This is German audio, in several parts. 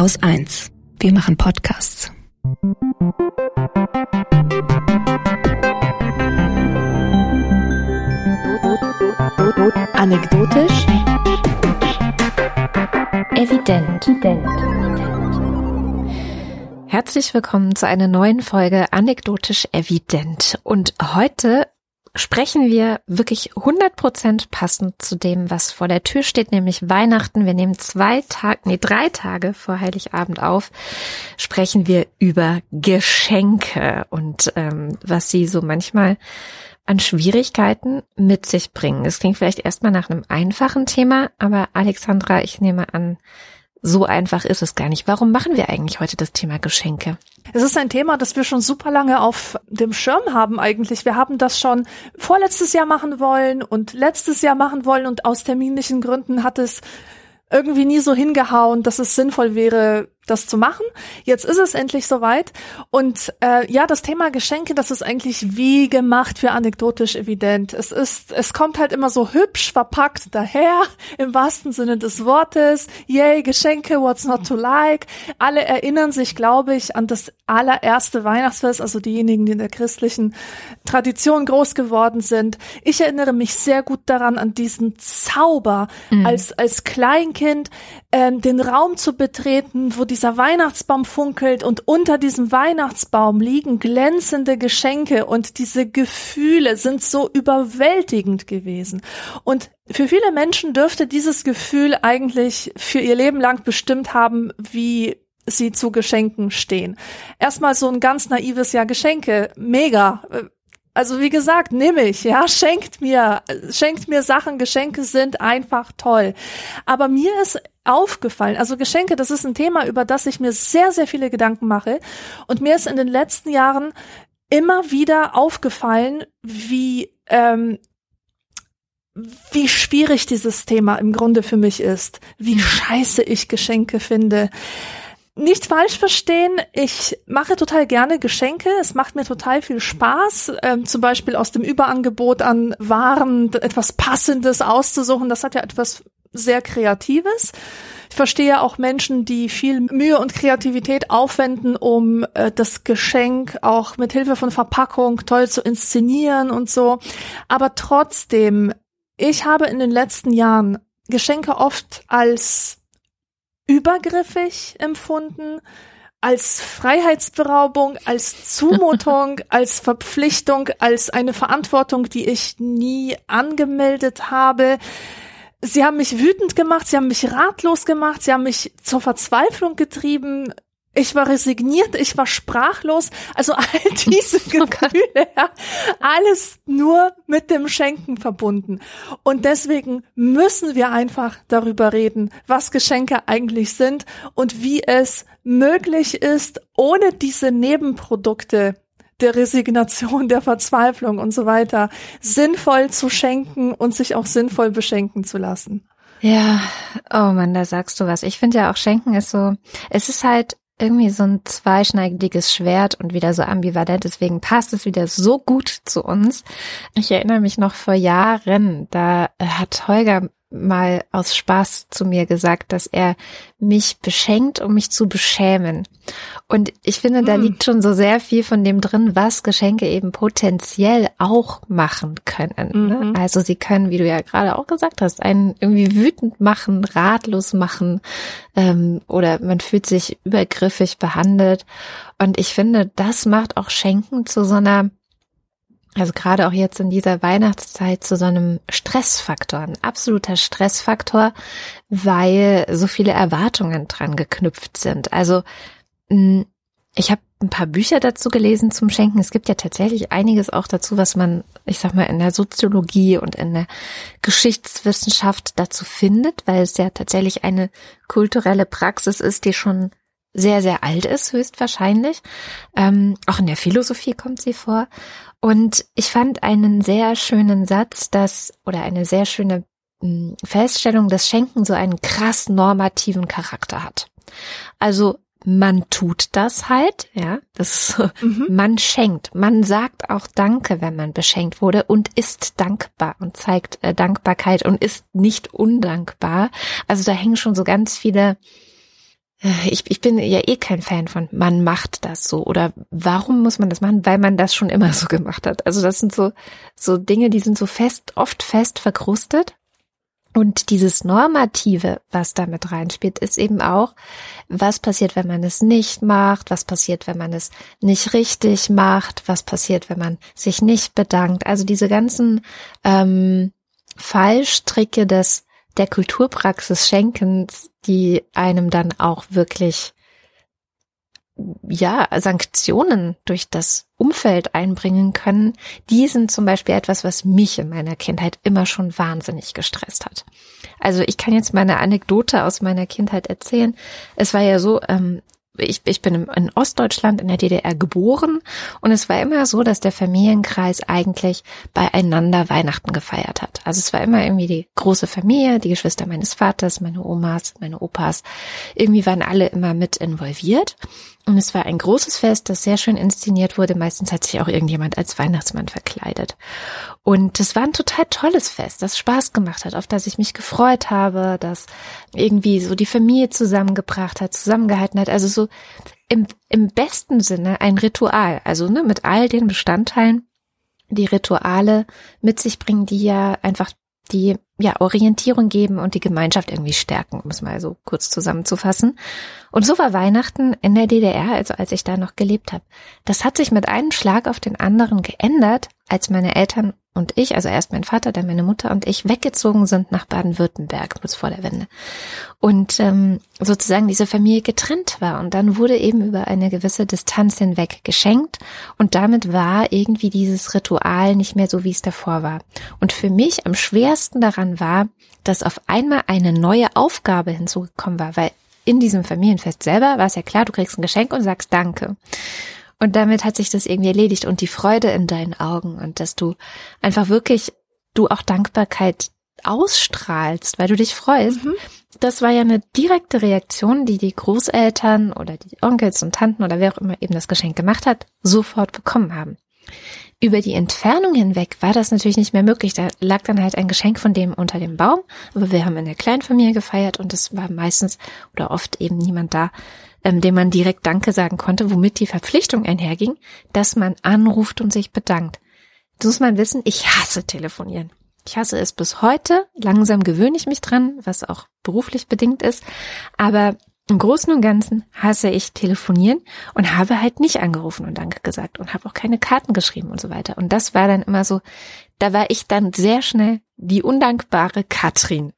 Haus 1. Wir machen Podcasts. Anekdotisch. Evident. Herzlich willkommen zu einer neuen Folge Anekdotisch Evident. Und heute sprechen wir wirklich 100% passend zu dem, was vor der Tür steht, nämlich Weihnachten. Wir nehmen zwei Tage, nee, drei Tage vor Heiligabend auf, sprechen wir über Geschenke und ähm, was sie so manchmal an Schwierigkeiten mit sich bringen. Es klingt vielleicht erstmal nach einem einfachen Thema, aber Alexandra, ich nehme an, so einfach ist es gar nicht. Warum machen wir eigentlich heute das Thema Geschenke? Es ist ein Thema, das wir schon super lange auf dem Schirm haben eigentlich. Wir haben das schon vorletztes Jahr machen wollen und letztes Jahr machen wollen und aus terminlichen Gründen hat es irgendwie nie so hingehauen, dass es sinnvoll wäre, das zu machen. Jetzt ist es endlich soweit. Und äh, ja, das Thema Geschenke, das ist eigentlich wie gemacht für anekdotisch evident. Es ist, es kommt halt immer so hübsch verpackt daher, im wahrsten Sinne des Wortes. Yay, Geschenke, what's not to like. Alle erinnern sich, glaube ich, an das allererste Weihnachtsfest, also diejenigen, die in der christlichen Tradition groß geworden sind. Ich erinnere mich sehr gut daran, an diesen Zauber mhm. als, als Kleinkind, ähm, den Raum zu betreten, wo dieser Weihnachtsbaum funkelt und unter diesem Weihnachtsbaum liegen glänzende Geschenke und diese Gefühle sind so überwältigend gewesen. Und für viele Menschen dürfte dieses Gefühl eigentlich für ihr Leben lang bestimmt haben, wie sie zu Geschenken stehen. Erstmal so ein ganz naives Ja Geschenke, mega also wie gesagt, nehme ich, ja, schenkt mir, schenkt mir Sachen, Geschenke sind einfach toll. Aber mir ist aufgefallen, also Geschenke, das ist ein Thema, über das ich mir sehr, sehr viele Gedanken mache. Und mir ist in den letzten Jahren immer wieder aufgefallen, wie, ähm, wie schwierig dieses Thema im Grunde für mich ist, wie scheiße ich Geschenke finde nicht falsch verstehen, ich mache total gerne Geschenke. Es macht mir total viel Spaß, ähm, zum Beispiel aus dem Überangebot an Waren etwas Passendes auszusuchen. Das hat ja etwas sehr Kreatives. Ich verstehe auch Menschen, die viel Mühe und Kreativität aufwenden, um äh, das Geschenk auch mit Hilfe von Verpackung toll zu inszenieren und so. Aber trotzdem, ich habe in den letzten Jahren Geschenke oft als übergriffig empfunden, als Freiheitsberaubung, als Zumutung, als Verpflichtung, als eine Verantwortung, die ich nie angemeldet habe. Sie haben mich wütend gemacht, sie haben mich ratlos gemacht, sie haben mich zur Verzweiflung getrieben. Ich war resigniert, ich war sprachlos. Also all diese Gefühle, ja, alles nur mit dem Schenken verbunden. Und deswegen müssen wir einfach darüber reden, was Geschenke eigentlich sind und wie es möglich ist, ohne diese Nebenprodukte der Resignation, der Verzweiflung und so weiter, sinnvoll zu schenken und sich auch sinnvoll beschenken zu lassen. Ja, oh man, da sagst du was. Ich finde ja auch Schenken ist so, es ist halt irgendwie so ein zweischneidiges Schwert und wieder so ambivalent. Deswegen passt es wieder so gut zu uns. Ich erinnere mich noch vor Jahren, da hat Holger mal aus Spaß zu mir gesagt, dass er mich beschenkt, um mich zu beschämen. Und ich finde, da hm. liegt schon so sehr viel von dem drin, was Geschenke eben potenziell auch machen können. Ne? Mhm. Also sie können, wie du ja gerade auch gesagt hast, einen irgendwie wütend machen, ratlos machen ähm, oder man fühlt sich übergriffig behandelt. Und ich finde, das macht auch Schenken zu so einer also gerade auch jetzt in dieser Weihnachtszeit zu so einem Stressfaktor, ein absoluter Stressfaktor, weil so viele Erwartungen dran geknüpft sind. Also hm, ich habe ein paar Bücher dazu gelesen zum Schenken. Es gibt ja tatsächlich einiges auch dazu, was man, ich sag mal, in der Soziologie und in der Geschichtswissenschaft dazu findet, weil es ja tatsächlich eine kulturelle Praxis ist, die schon sehr, sehr alt ist, höchstwahrscheinlich. Ähm, auch in der Philosophie kommt sie vor. Und ich fand einen sehr schönen Satz, dass, oder eine sehr schöne hm, Feststellung, dass Schenken so einen krass normativen Charakter hat. Also man tut das halt, ja, das mhm. man schenkt, man sagt auch Danke, wenn man beschenkt wurde und ist dankbar und zeigt äh, Dankbarkeit und ist nicht undankbar. Also da hängen schon so ganz viele ich, ich bin ja eh kein Fan von, man macht das so oder warum muss man das machen? Weil man das schon immer so gemacht hat. Also das sind so, so Dinge, die sind so fest, oft fest verkrustet. Und dieses Normative, was damit reinspielt, ist eben auch, was passiert, wenn man es nicht macht, was passiert, wenn man es nicht richtig macht, was passiert, wenn man sich nicht bedankt. Also diese ganzen ähm, Fallstricke des der Kulturpraxis Schenkens, die einem dann auch wirklich ja, Sanktionen durch das Umfeld einbringen können, die sind zum Beispiel etwas, was mich in meiner Kindheit immer schon wahnsinnig gestresst hat. Also ich kann jetzt mal eine Anekdote aus meiner Kindheit erzählen. Es war ja so, ähm, ich, ich bin in Ostdeutschland in der DDR geboren und es war immer so, dass der Familienkreis eigentlich beieinander Weihnachten gefeiert hat. Also es war immer irgendwie die große Familie, die Geschwister meines Vaters, meine Omas, meine Opas. Irgendwie waren alle immer mit involviert. Und es war ein großes Fest, das sehr schön inszeniert wurde. Meistens hat sich auch irgendjemand als Weihnachtsmann verkleidet. Und es war ein total tolles Fest, das Spaß gemacht hat, auf das ich mich gefreut habe, das irgendwie so die Familie zusammengebracht hat, zusammengehalten hat. Also so im, im besten Sinne ein Ritual. Also ne, mit all den Bestandteilen, die Rituale mit sich bringen, die ja einfach die ja Orientierung geben und die Gemeinschaft irgendwie stärken, um es mal so kurz zusammenzufassen. Und so war Weihnachten in der DDR, also als ich da noch gelebt habe. Das hat sich mit einem Schlag auf den anderen geändert, als meine Eltern und ich, also erst mein Vater, dann meine Mutter und ich weggezogen sind nach Baden-Württemberg, kurz vor der Wende. Und ähm, sozusagen diese Familie getrennt war. Und dann wurde eben über eine gewisse Distanz hinweg geschenkt. Und damit war irgendwie dieses Ritual nicht mehr so, wie es davor war. Und für mich am schwersten daran war, dass auf einmal eine neue Aufgabe hinzugekommen war, weil in diesem Familienfest selber war es ja klar, du kriegst ein Geschenk und sagst Danke. Und damit hat sich das irgendwie erledigt und die Freude in deinen Augen und dass du einfach wirklich, du auch Dankbarkeit ausstrahlst, weil du dich freust. Mhm. Das war ja eine direkte Reaktion, die die Großeltern oder die Onkels und Tanten oder wer auch immer eben das Geschenk gemacht hat, sofort bekommen haben. Über die Entfernung hinweg war das natürlich nicht mehr möglich. Da lag dann halt ein Geschenk von dem unter dem Baum. Aber wir haben in der Kleinfamilie gefeiert und es war meistens oder oft eben niemand da, ähm, dem man direkt Danke sagen konnte, womit die Verpflichtung einherging, dass man anruft und sich bedankt. Das muss man wissen, ich hasse telefonieren. Ich hasse es bis heute. Langsam gewöhne ich mich dran, was auch beruflich bedingt ist. Aber im Großen und Ganzen hasse ich telefonieren und habe halt nicht angerufen und Danke gesagt und habe auch keine Karten geschrieben und so weiter. Und das war dann immer so, da war ich dann sehr schnell die undankbare Katrin.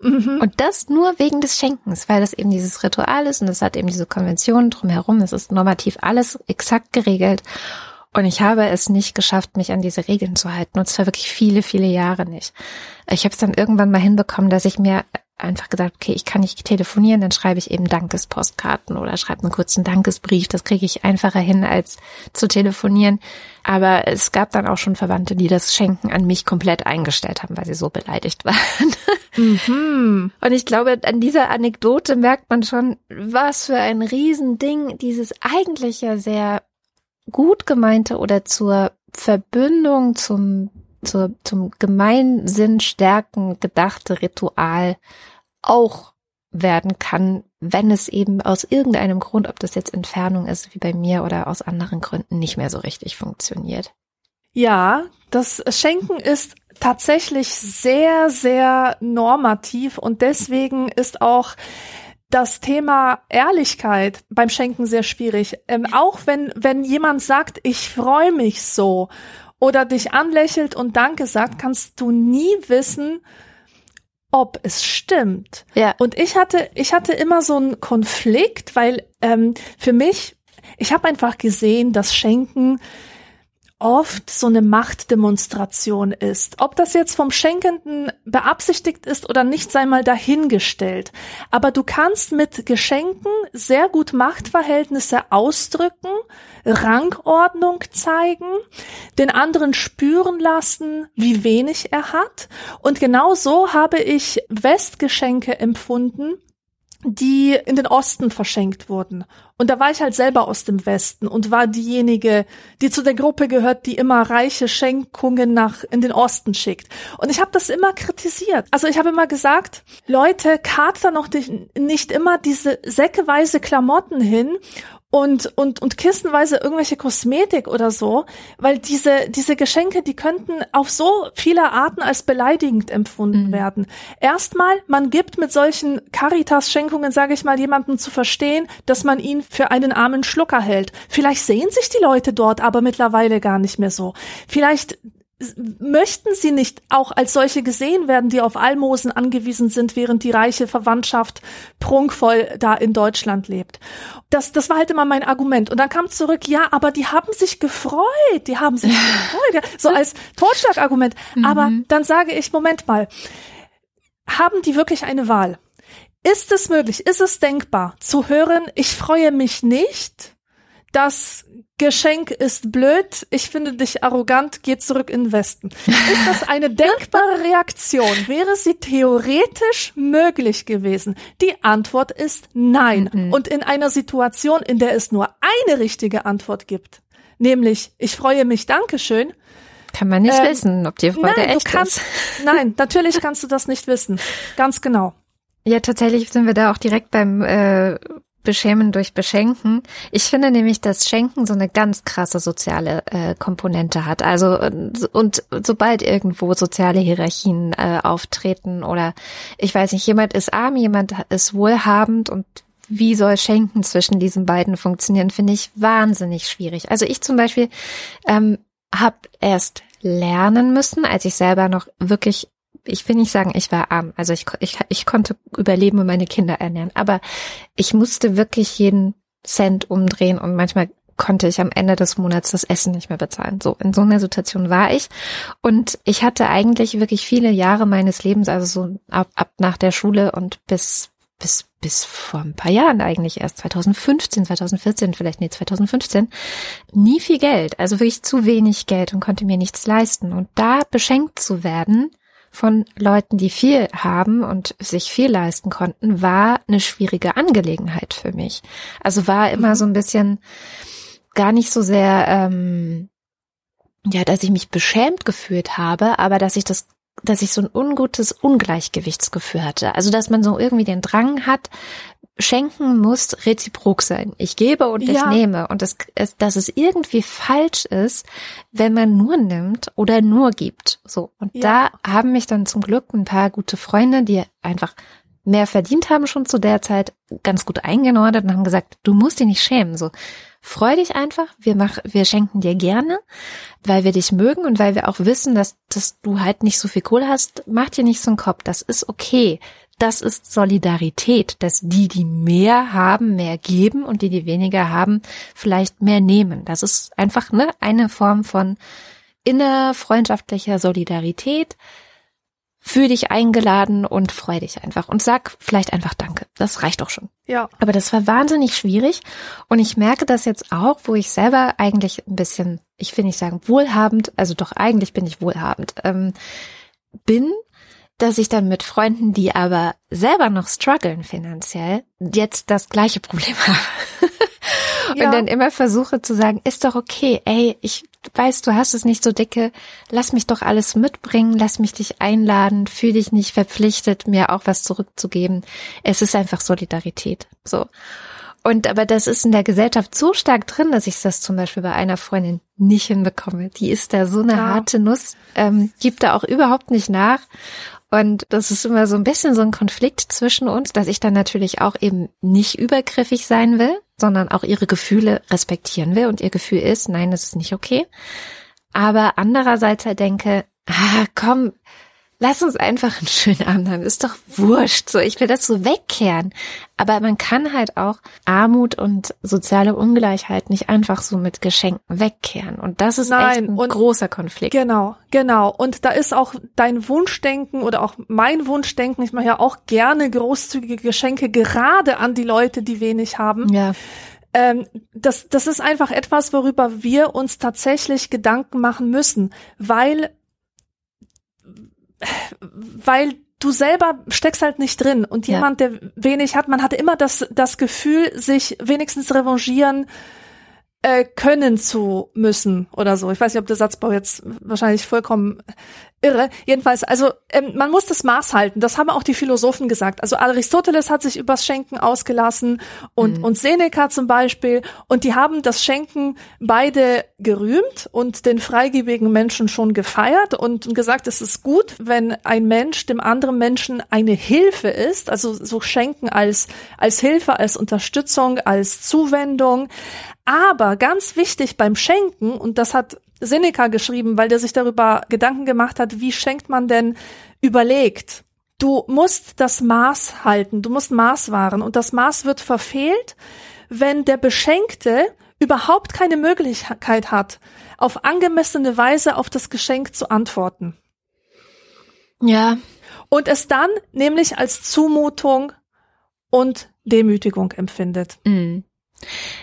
Mhm. Und das nur wegen des Schenkens, weil das eben dieses Ritual ist und es hat eben diese Konventionen drumherum. Es ist normativ alles exakt geregelt. Und ich habe es nicht geschafft, mich an diese Regeln zu halten. Und zwar wirklich viele, viele Jahre nicht. Ich habe es dann irgendwann mal hinbekommen, dass ich mir einfach gesagt, okay, ich kann nicht telefonieren, dann schreibe ich eben Dankespostkarten oder schreibe einen kurzen Dankesbrief. Das kriege ich einfacher hin, als zu telefonieren. Aber es gab dann auch schon Verwandte, die das Schenken an mich komplett eingestellt haben, weil sie so beleidigt waren. Mhm. Und ich glaube, an dieser Anekdote merkt man schon, was für ein Riesending dieses eigentlich ja sehr gut gemeinte oder zur Verbündung zum zur, zum Gemeinsinn stärken gedachte Ritual auch werden kann, wenn es eben aus irgendeinem Grund, ob das jetzt Entfernung ist, wie bei mir oder aus anderen Gründen, nicht mehr so richtig funktioniert. Ja, das Schenken ist tatsächlich sehr, sehr normativ und deswegen ist auch das Thema Ehrlichkeit beim Schenken sehr schwierig. Ähm, auch wenn, wenn jemand sagt, ich freue mich so oder dich anlächelt und Danke sagt, kannst du nie wissen, ob es stimmt. Ja. Und ich hatte, ich hatte immer so einen Konflikt, weil ähm, für mich, ich habe einfach gesehen, dass Schenken oft so eine Machtdemonstration ist. Ob das jetzt vom Schenkenden beabsichtigt ist oder nicht, sei mal dahingestellt. Aber du kannst mit Geschenken sehr gut Machtverhältnisse ausdrücken, Rangordnung zeigen, den anderen spüren lassen, wie wenig er hat. Und genau so habe ich Westgeschenke empfunden, die in den Osten verschenkt wurden. Und da war ich halt selber aus dem Westen und war diejenige, die zu der Gruppe gehört, die immer reiche Schenkungen nach in den Osten schickt. Und ich habe das immer kritisiert. Also ich habe immer gesagt, Leute, kart da noch nicht immer diese säckeweise Klamotten hin und, und, und kistenweise irgendwelche Kosmetik oder so, weil diese, diese Geschenke, die könnten auf so viele Arten als beleidigend empfunden mhm. werden. Erstmal, man gibt mit solchen Caritas-Schenkungen, sage ich mal, jemandem zu verstehen, dass man ihn für einen armen Schlucker hält. Vielleicht sehen sich die Leute dort aber mittlerweile gar nicht mehr so. Vielleicht möchten sie nicht auch als solche gesehen werden, die auf Almosen angewiesen sind, während die reiche Verwandtschaft prunkvoll da in Deutschland lebt. Das, das war halt immer mein Argument. Und dann kam zurück, ja, aber die haben sich gefreut, die haben sich gefreut, ja, so als Totschlagargument. Mhm. Aber dann sage ich, Moment mal, haben die wirklich eine Wahl? Ist es möglich, ist es denkbar zu hören, ich freue mich nicht, dass Geschenk ist blöd, ich finde dich arrogant, geh zurück in den Westen. Ist das eine denkbare Reaktion? Wäre sie theoretisch möglich gewesen? Die Antwort ist nein. Mhm. Und in einer Situation, in der es nur eine richtige Antwort gibt, nämlich ich freue mich, Dankeschön, kann man nicht ähm, wissen, ob die Freude nein, echt kannst, ist. Nein, natürlich kannst du das nicht wissen. Ganz genau. Ja, tatsächlich sind wir da auch direkt beim äh, Beschämen durch Beschenken. Ich finde nämlich, dass Schenken so eine ganz krasse soziale äh, Komponente hat. Also und sobald irgendwo soziale Hierarchien äh, auftreten oder ich weiß nicht, jemand ist arm, jemand ist wohlhabend und wie soll Schenken zwischen diesen beiden funktionieren, finde ich wahnsinnig schwierig. Also ich zum Beispiel ähm, habe erst lernen müssen, als ich selber noch wirklich ich will nicht sagen, ich war arm. Also ich, ich, ich konnte überleben und meine Kinder ernähren. Aber ich musste wirklich jeden Cent umdrehen und manchmal konnte ich am Ende des Monats das Essen nicht mehr bezahlen. So, in so einer Situation war ich. Und ich hatte eigentlich wirklich viele Jahre meines Lebens, also so ab, ab nach der Schule und bis, bis, bis vor ein paar Jahren eigentlich erst 2015, 2014, vielleicht nee, 2015, nie viel Geld. Also wirklich zu wenig Geld und konnte mir nichts leisten. Und da beschenkt zu werden, von Leuten, die viel haben und sich viel leisten konnten, war eine schwierige Angelegenheit für mich. Also war immer mhm. so ein bisschen gar nicht so sehr, ähm, ja, dass ich mich beschämt gefühlt habe, aber dass ich das dass ich so ein ungutes Ungleichgewichtsgefühl hatte. Also, dass man so irgendwie den Drang hat, Schenken muss reziprok sein. Ich gebe und ja. ich nehme. Und das, es, dass es irgendwie falsch ist, wenn man nur nimmt oder nur gibt. So. Und ja. da haben mich dann zum Glück ein paar gute Freunde, die einfach mehr verdient haben schon zu der Zeit, ganz gut eingenordet und haben gesagt, du musst dich nicht schämen. So, freu dich einfach. Wir mach, wir schenken dir gerne, weil wir dich mögen und weil wir auch wissen, dass, dass du halt nicht so viel Kohle hast. Mach dir nicht so einen Kopf. Das ist okay das ist Solidarität, dass die, die mehr haben, mehr geben und die, die weniger haben, vielleicht mehr nehmen. Das ist einfach ne, eine Form von innerfreundschaftlicher Solidarität. Fühl dich eingeladen und freu dich einfach und sag vielleicht einfach Danke. Das reicht doch schon. Ja. Aber das war wahnsinnig schwierig und ich merke das jetzt auch, wo ich selber eigentlich ein bisschen, ich will nicht sagen wohlhabend, also doch eigentlich bin ich wohlhabend, ähm, bin dass ich dann mit Freunden, die aber selber noch strugglen finanziell, jetzt das gleiche Problem habe. und ja. dann immer versuche zu sagen, ist doch okay, ey, ich weiß, du hast es nicht so dicke, lass mich doch alles mitbringen, lass mich dich einladen, fühl dich nicht verpflichtet, mir auch was zurückzugeben. Es ist einfach Solidarität. So. Und aber das ist in der Gesellschaft so stark drin, dass ich das zum Beispiel bei einer Freundin nicht hinbekomme. Die ist da so eine ja. harte Nuss, ähm, gibt da auch überhaupt nicht nach. Und das ist immer so ein bisschen so ein Konflikt zwischen uns, dass ich dann natürlich auch eben nicht übergriffig sein will, sondern auch ihre Gefühle respektieren will. Und ihr Gefühl ist, nein, das ist nicht okay. Aber andererseits halt denke, ah, komm, lass uns einfach einen schönen Abend haben. Ist doch wurscht. So, ich will das so wegkehren. Aber man kann halt auch Armut und soziale Ungleichheit nicht einfach so mit Geschenken wegkehren. Und das ist Nein, echt ein und großer Konflikt. Genau, genau. Und da ist auch dein Wunschdenken oder auch mein Wunschdenken. Ich mache ja auch gerne großzügige Geschenke gerade an die Leute, die wenig haben. Ja ähm, das, das ist einfach etwas, worüber wir uns tatsächlich Gedanken machen müssen, weil weil du selber steckst halt nicht drin und Ja. jemand, der wenig hat, man hat immer das, das Gefühl, sich wenigstens revanchieren äh, können zu müssen oder so. Ich weiß nicht, ob der Satzbau jetzt wahrscheinlich vollkommen irre. Jedenfalls, also ähm, man muss das Maß halten. Das haben auch die Philosophen gesagt. Also Aristoteles hat sich übers Schenken ausgelassen und, und Seneca zum Beispiel. Und die haben das Schenken beide gerühmt und den freigebigen Menschen schon gefeiert und gesagt, es ist gut, wenn ein Mensch dem anderen Menschen eine Hilfe ist. Also so Schenken als, als Hilfe, als Unterstützung, als Zuwendung. Aber ganz wichtig beim Schenken, und das hat Seneca geschrieben, weil der sich darüber Gedanken gemacht hat, wie schenkt man denn überlegt. Du musst das Maß halten, du musst Maß wahren und das Maß wird verfehlt, wenn der Beschenkte überhaupt keine Möglichkeit hat, auf angemessene Weise auf das Geschenk zu antworten. Ja, Und es dann nämlich als Zumutung und Demütigung empfindet. Mm.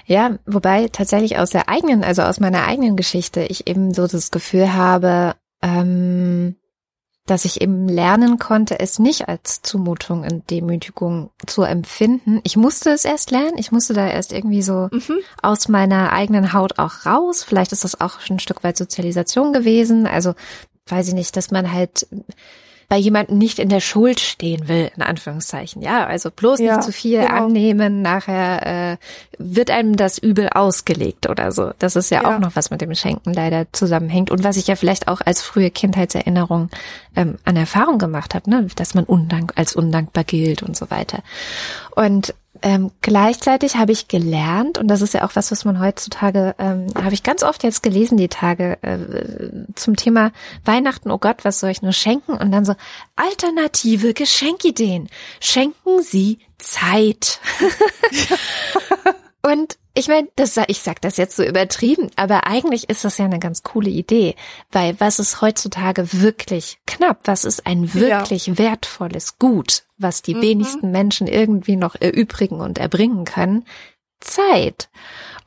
Ja, wobei tatsächlich aus der eigenen, also aus meiner eigenen Geschichte, ich eben so das Gefühl habe, ähm, dass ich eben lernen konnte, es nicht als Zumutung und Demütigung zu empfinden. Ich musste es erst lernen. Ich musste da erst irgendwie so Mhm. aus meiner eigenen Haut auch raus. Vielleicht ist das auch schon ein Stück weit Sozialisation gewesen. Also weiß ich nicht, dass man halt bei jemandem nicht in der Schuld stehen will, in Anführungszeichen. Ja, also bloß Ja, nicht zu viel genau. annehmen, nachher äh, wird einem das übel ausgelegt oder so. Das ist ja, Ja. auch noch was mit dem Schenken leider zusammenhängt und was ich ja vielleicht auch als frühe Kindheitserinnerung ähm, an Erfahrung gemacht habe, ne? dass man undank als undankbar gilt und so weiter. Und ähm, gleichzeitig habe ich gelernt, und das ist ja auch was, was man heutzutage, ähm, habe ich ganz oft jetzt gelesen, die Tage, äh, zum Thema Weihnachten, oh Gott, was soll ich nur schenken? Und dann so, alternative Geschenkideen. Schenken Sie Zeit. Und ich meine, das, ich sag das jetzt so übertrieben, aber eigentlich ist das ja eine ganz coole Idee, weil was ist heutzutage wirklich knapp? Was ist ein wirklich wertvolles Gut, was die Mhm. wenigsten Menschen irgendwie noch erübrigen und erbringen können? Zeit.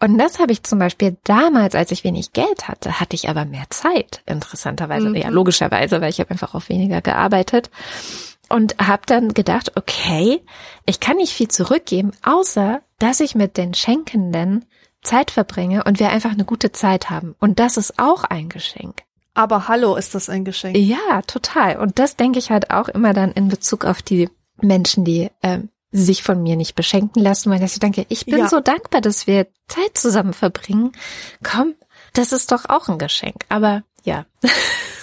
Und das habe ich zum Beispiel damals, als ich wenig Geld hatte, hatte ich aber mehr Zeit, interessanterweise. Mhm. Ja, logischerweise, weil ich habe einfach auch weniger gearbeitet. Und habe dann gedacht, okay, ich kann nicht viel zurückgeben, außer dass ich mit den Schenkenden Zeit verbringe und wir einfach eine gute Zeit haben. Und das ist auch ein Geschenk. Aber hallo, ist das ein Geschenk. Ja, total. Und das denke ich halt auch immer dann in Bezug auf die Menschen, die ähm, sich von mir nicht beschenken lassen, weil ich denke, ich bin Ja. so dankbar, dass wir Zeit zusammen verbringen. Komm, das ist doch auch ein Geschenk. Aber ja.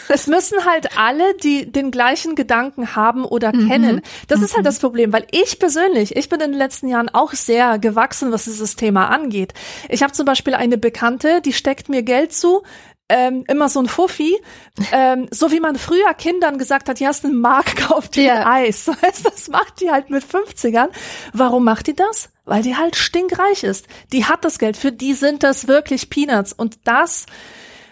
Es müssen halt alle, die den gleichen Gedanken haben oder Mhm. kennen. Das ist halt das Problem, weil ich persönlich, ich bin in den letzten Jahren auch sehr gewachsen, was dieses Thema angeht. Ich habe zum Beispiel eine Bekannte, die steckt mir Geld zu, ähm, immer so ein Fuffi, ähm, so wie man früher Kindern gesagt hat, hier hast du einen Mark, kauf dir Ja. Eis. Weißt, Das macht die halt mit 50ern. Warum macht die das? Weil die halt stinkreich ist. Die hat das Geld. Für die sind das wirklich Peanuts. Und das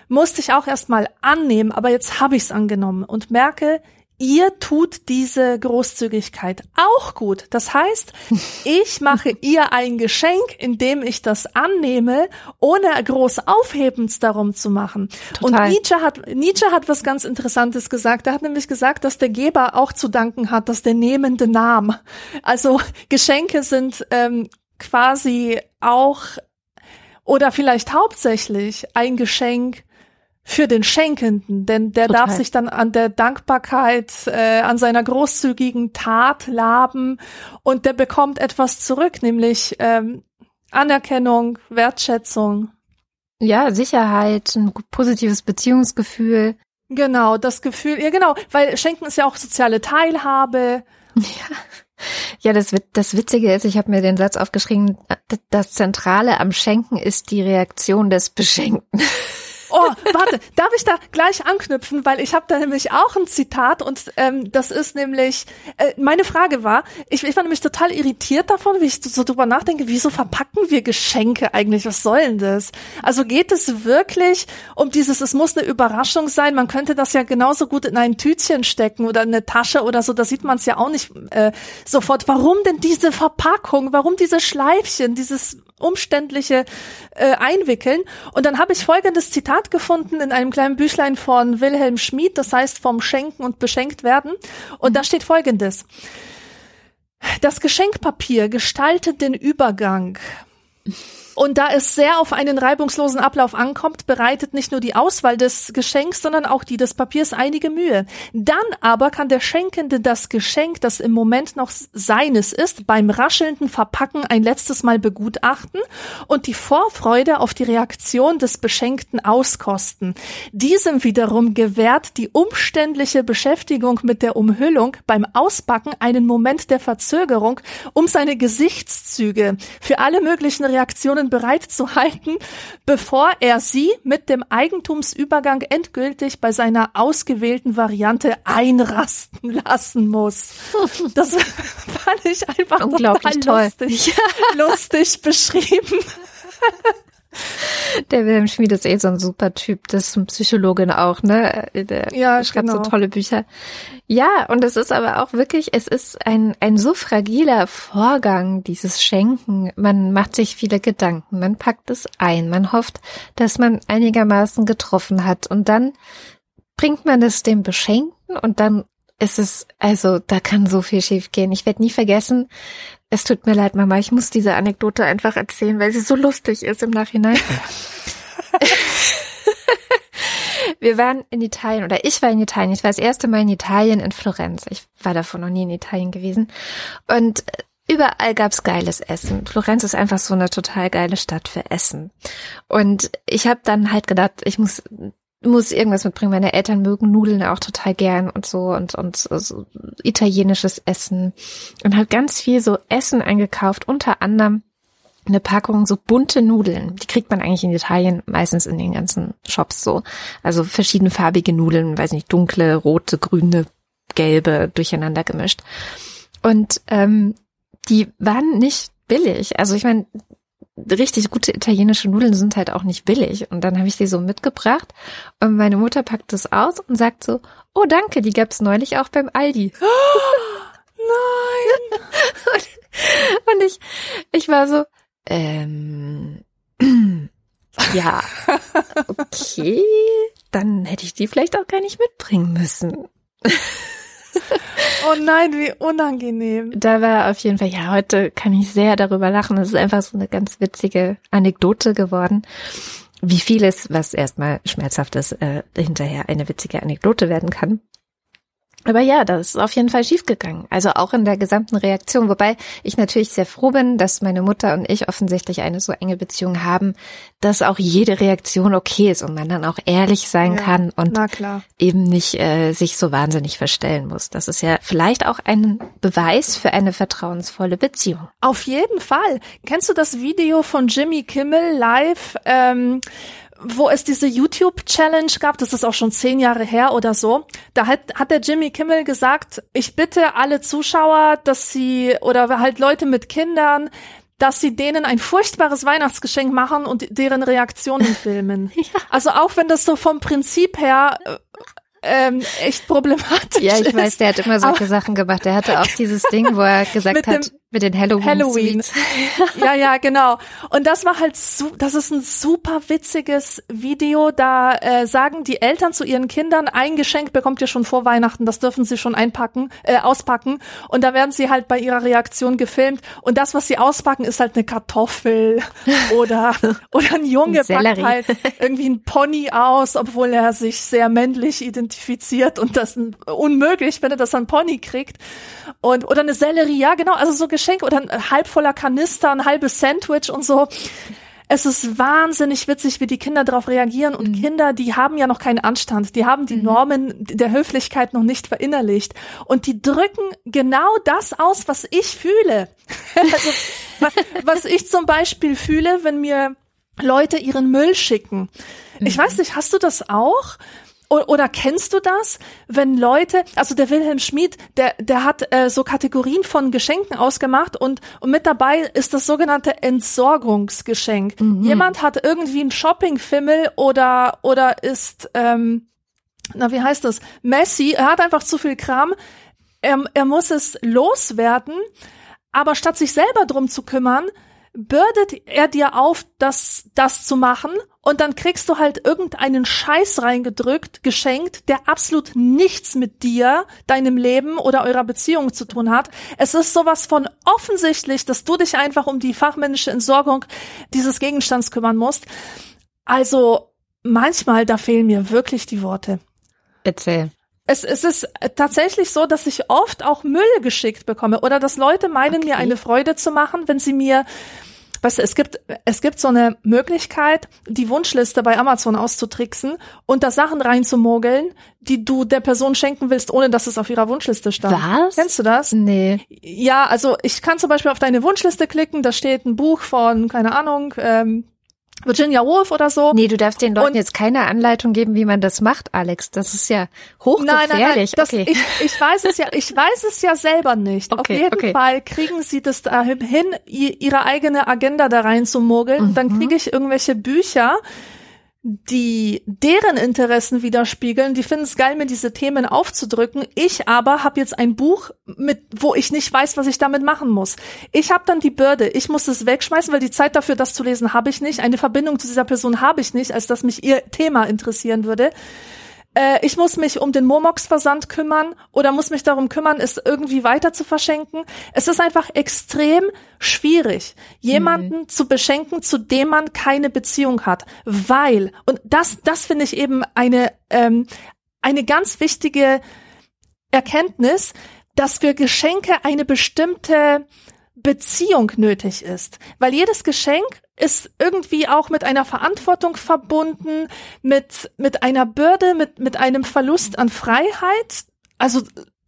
musste ich auch erstmal annehmen, aber jetzt habe ich es angenommen und merke, ihr tut diese Großzügigkeit auch gut. Das heißt, ich mache ihr ein Geschenk, indem ich das annehme, ohne groß Aufhebens darum zu machen. Total. Und Nietzsche hat, Nietzsche hat was ganz Interessantes gesagt. Er hat nämlich gesagt, dass der Geber auch zu danken hat, dass der Nehmende nahm. Also Geschenke sind ähm, quasi auch oder vielleicht hauptsächlich ein Geschenk für den Schenkenden, denn der Total. darf sich dann an der Dankbarkeit, äh, an seiner großzügigen Tat laben und der bekommt etwas zurück, nämlich ähm, Anerkennung, Wertschätzung. Ja, Sicherheit, ein positives Beziehungsgefühl. Genau, das Gefühl, ja genau, weil Schenken ist ja auch soziale Teilhabe. Ja, das, Wit- das Witzige ist, ich habe mir den Satz aufgeschrieben, das Zentrale am Schenken ist die Reaktion des Beschenkten. Oh, warte, darf ich da gleich anknüpfen, weil ich habe da nämlich auch ein Zitat und ähm, das ist nämlich, äh, meine Frage war, ich, ich war nämlich total irritiert davon, wie ich so drüber nachdenke, wieso verpacken wir Geschenke eigentlich, was soll denn das? Also geht es wirklich um dieses, es muss eine Überraschung sein, man könnte das ja genauso gut in ein Tütchen stecken oder in eine Tasche oder so, da sieht man es ja auch nicht äh, sofort. Warum denn diese Verpackung, warum diese Schleifchen, dieses umständliche äh, Einwickeln? Und dann habe ich folgendes Zitat Zitat gefunden in einem kleinen Büchlein von Wilhelm Schmid, das heißt vom Schenken und Beschenkt werden. Und da steht Folgendes. Das Geschenkpapier gestaltet den Übergang und da es sehr auf einen reibungslosen Ablauf ankommt, bereitet nicht nur die Auswahl des Geschenks, sondern auch die des Papiers einige Mühe. Dann aber kann der Schenkende das Geschenk, das im Moment noch seines ist, beim raschelnden Verpacken ein letztes Mal begutachten und die Vorfreude auf die Reaktion des Beschenkten auskosten. Diesem wiederum gewährt die umständliche Beschäftigung mit der Umhüllung beim Auspacken einen Moment der Verzögerung, um seine Gesichtszüge für alle möglichen Reaktionen bereit zu halten, bevor er sie mit dem Eigentumsübergang endgültig bei seiner ausgewählten Variante einrasten lassen muss. Das fand ich einfach unglaublich toll. lustig, lustig beschrieben. Der Wilhelm Schmied ist eh so ein super Typ, das ist ein Psychologin auch, ne? Der ja, schreibt genau. so tolle Bücher. Ja, und es ist aber auch wirklich, es ist ein, ein so fragiler Vorgang, dieses Schenken. Man macht sich viele Gedanken, man packt es ein, man hofft, dass man einigermaßen getroffen hat und dann bringt man es dem Beschenkten und dann ist es, also da kann so viel schief gehen. Ich werde nie vergessen, es tut mir leid, Mama, ich muss diese Anekdote einfach erzählen, weil sie so lustig ist im Nachhinein. Wir waren in Italien oder ich war in Italien. Ich war das erste Mal in Italien in Florenz. Ich war davon noch nie in Italien gewesen. Und überall gab's geiles Essen. Florenz ist einfach so eine total geile Stadt für Essen. Und ich habe dann halt gedacht, ich muss muss irgendwas mitbringen. Meine Eltern mögen Nudeln auch total gern und so und und so italienisches Essen und halt ganz viel so Essen eingekauft, unter anderem eine Packung so bunte Nudeln. Die kriegt man eigentlich in Italien meistens in den ganzen Shops so. Also verschiedene farbige Nudeln, weiß nicht, dunkle, rote, grüne, gelbe, durcheinander gemischt. Und ähm, die waren nicht billig. Also ich meine, richtig gute italienische Nudeln sind halt auch nicht billig. Und dann habe ich die so mitgebracht und meine Mutter packt das aus und sagt so, oh danke, die gab's neulich auch beim Aldi. Nein! und, und ich, ich war so, ähm, ja, okay, dann hätte ich die vielleicht auch gar nicht mitbringen müssen. Oh nein, wie unangenehm. Da war auf jeden Fall, ja, heute kann ich sehr darüber lachen. Es ist einfach so eine ganz witzige Anekdote geworden. Wie vieles, was erstmal schmerzhaft ist, äh, hinterher eine witzige Anekdote werden kann. Aber ja, das ist auf jeden Fall schiefgegangen. Also auch in der gesamten Reaktion. Wobei ich natürlich sehr froh bin, dass meine Mutter und ich offensichtlich eine so enge Beziehung haben, dass auch jede Reaktion okay ist und man dann auch ehrlich sein Ja, kann und eben nicht äh, sich so wahnsinnig verstellen muss. Das ist ja vielleicht auch ein Beweis für eine vertrauensvolle Beziehung. Auf jeden Fall. Kennst du das Video von Jimmy Kimmel live, ähm, wo es diese YouTube-Challenge gab? Das ist auch schon zehn Jahre her oder so. Da hat, hat der Jimmy Kimmel gesagt, ich bitte alle Zuschauer, dass sie, oder halt Leute mit Kindern, dass sie denen ein furchtbares Weihnachtsgeschenk machen und deren Reaktionen filmen. Also auch wenn das so vom Prinzip her äh, ähm, echt problematisch Ja, ich weiß, der hat immer solche Sachen gemacht. Der hatte auch dieses Ding, wo er gesagt Mit dem hat, mit den Halloween. Halloween. Ja, ja, genau. Und das war halt, su das ist ein super witziges Video. Da äh, sagen die Eltern zu ihren Kindern, ein Geschenk bekommt ihr schon vor Weihnachten, das dürfen sie schon einpacken, äh, auspacken. Und da werden sie halt bei ihrer Reaktion gefilmt. Und das, was sie auspacken, ist halt eine Kartoffel oder oder ein Junge Sellerie. packt halt irgendwie ein Pony aus, obwohl er sich sehr männlich identifiziert und das unmöglich dass er ein Pony kriegt. Und oder eine Sellerie, ja genau, also so Geschenke oder ein halb voller Kanister, ein halbes Sandwich und so. Es ist wahnsinnig witzig, wie die Kinder darauf reagieren. Und Kinder, die haben ja noch keinen Anstand. Die haben die Normen der Höflichkeit noch nicht verinnerlicht. Und die drücken genau das aus, was ich fühle. also, was, was ich zum Beispiel fühle, wenn mir Leute ihren Müll schicken. Ich weiß nicht, hast du das auch? Oder kennst du das, wenn Leute, also der Wilhelm Schmid, der, der hat äh, so Kategorien von Geschenken ausgemacht und, und mit dabei ist das sogenannte Entsorgungsgeschenk. Jemand hat irgendwie einen Shoppingfimmel oder, oder ist, ähm, na, wie heißt das? Messi, er hat einfach zu viel Kram. Er, er muss es loswerden, aber statt sich selber drum zu kümmern, bürdet er dir auf, das, das zu machen und dann kriegst du halt irgendeinen Scheiß reingedrückt, geschenkt, der absolut nichts mit dir, deinem Leben oder eurer Beziehung zu tun hat. Es ist sowas von offensichtlich, dass du dich einfach um die fachmännische Entsorgung dieses Gegenstands kümmern musst. Also manchmal, da fehlen mir wirklich die Worte. Erzähl. Es, es ist tatsächlich so, dass ich oft auch Müll geschickt bekomme oder dass Leute meinen, Okay. mir eine Freude zu machen, wenn sie mir Weißt du, es gibt, es gibt so eine Möglichkeit, die Wunschliste bei Amazon auszutricksen und da Sachen reinzumogeln, die du der Person schenken willst, ohne dass es auf ihrer Wunschliste stand. Was? Kennst du das? Nee. Ja, also ich kann zum Beispiel auf deine Wunschliste klicken, da steht ein Buch von, keine Ahnung, ähm, Virginia Woolf oder so. Nee, du darfst den Leuten Und- jetzt keine Anleitung geben, wie man das macht, Alex. Das ist ja Nein, nein, nein, hochgefährlich. das, okay. ich, ich weiß es ja, ich weiß es ja selber nicht. Auf Okay, jeden okay. Fall kriegen sie das dahin, ihre eigene Agenda da rein zu mogeln. Und dann Mhm. kriege ich irgendwelche Bücher, die deren Interessen widerspiegeln. Die finden es geil, mir diese Themen aufzudrücken. Ich aber habe jetzt ein Buch, mit, wo ich nicht weiß, was ich damit machen muss. Ich habe dann die Bürde. Ich muss es wegschmeißen, weil die Zeit dafür, das zu lesen, habe ich nicht. Eine Verbindung zu dieser Person habe ich nicht, als dass mich ihr Thema interessieren würde äh, ich muss mich um den Momox-Versand kümmern oder muss mich darum kümmern, es irgendwie weiter zu verschenken. Es ist einfach extrem schwierig, jemanden zu beschenken, zu dem man keine Beziehung hat, weil und das, das finde ich eben eine ähm, eine ganz wichtige Erkenntnis, dass für Geschenke eine bestimmte Beziehung nötig ist, weil jedes Geschenk ist irgendwie auch mit einer Verantwortung verbunden, mit mit einer Bürde, mit mit einem Verlust an Freiheit. Also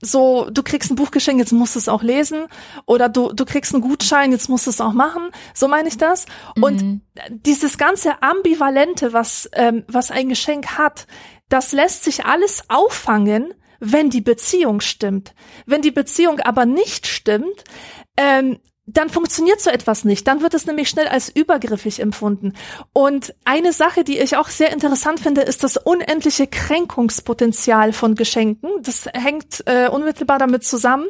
so, du kriegst ein Buch geschenkt, jetzt musst du es auch lesen, oder du du kriegst einen Gutschein, jetzt musst du es auch machen. So meine ich das. Und dieses ganze ambivalente, was ähm, was ein Geschenk hat, das lässt sich alles auffangen, wenn die Beziehung stimmt. Wenn die Beziehung aber nicht stimmt, ähm, dann funktioniert so etwas nicht. Dann wird es nämlich schnell als übergriffig empfunden. Und eine Sache, die ich auch sehr interessant finde, ist das unendliche Kränkungspotenzial von Geschenken. Das hängt äh, unmittelbar damit zusammen.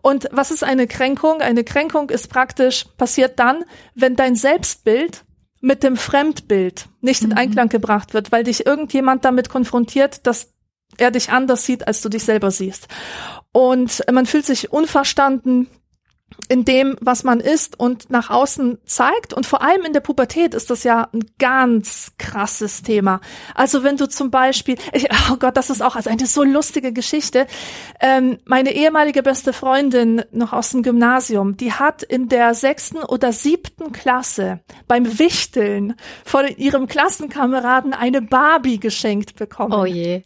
Und was ist eine Kränkung? Eine Kränkung ist praktisch, passiert dann, wenn dein Selbstbild mit dem Fremdbild nicht in Einklang gebracht wird, weil dich irgendjemand damit konfrontiert, dass er dich anders sieht, als du dich selber siehst. Und man fühlt sich unverstanden in dem, was man ist und nach außen zeigt. Und vor allem in der Pubertät ist das ja ein ganz krasses Thema. Also wenn du zum Beispiel, ich, oh Gott, das ist auch also eine so lustige Geschichte. Ähm, meine ehemalige beste Freundin noch aus dem Gymnasium, die hat in der sechsten oder siebten Klasse beim Wichteln von ihrem Klassenkameraden eine Barbie geschenkt bekommen. oh je.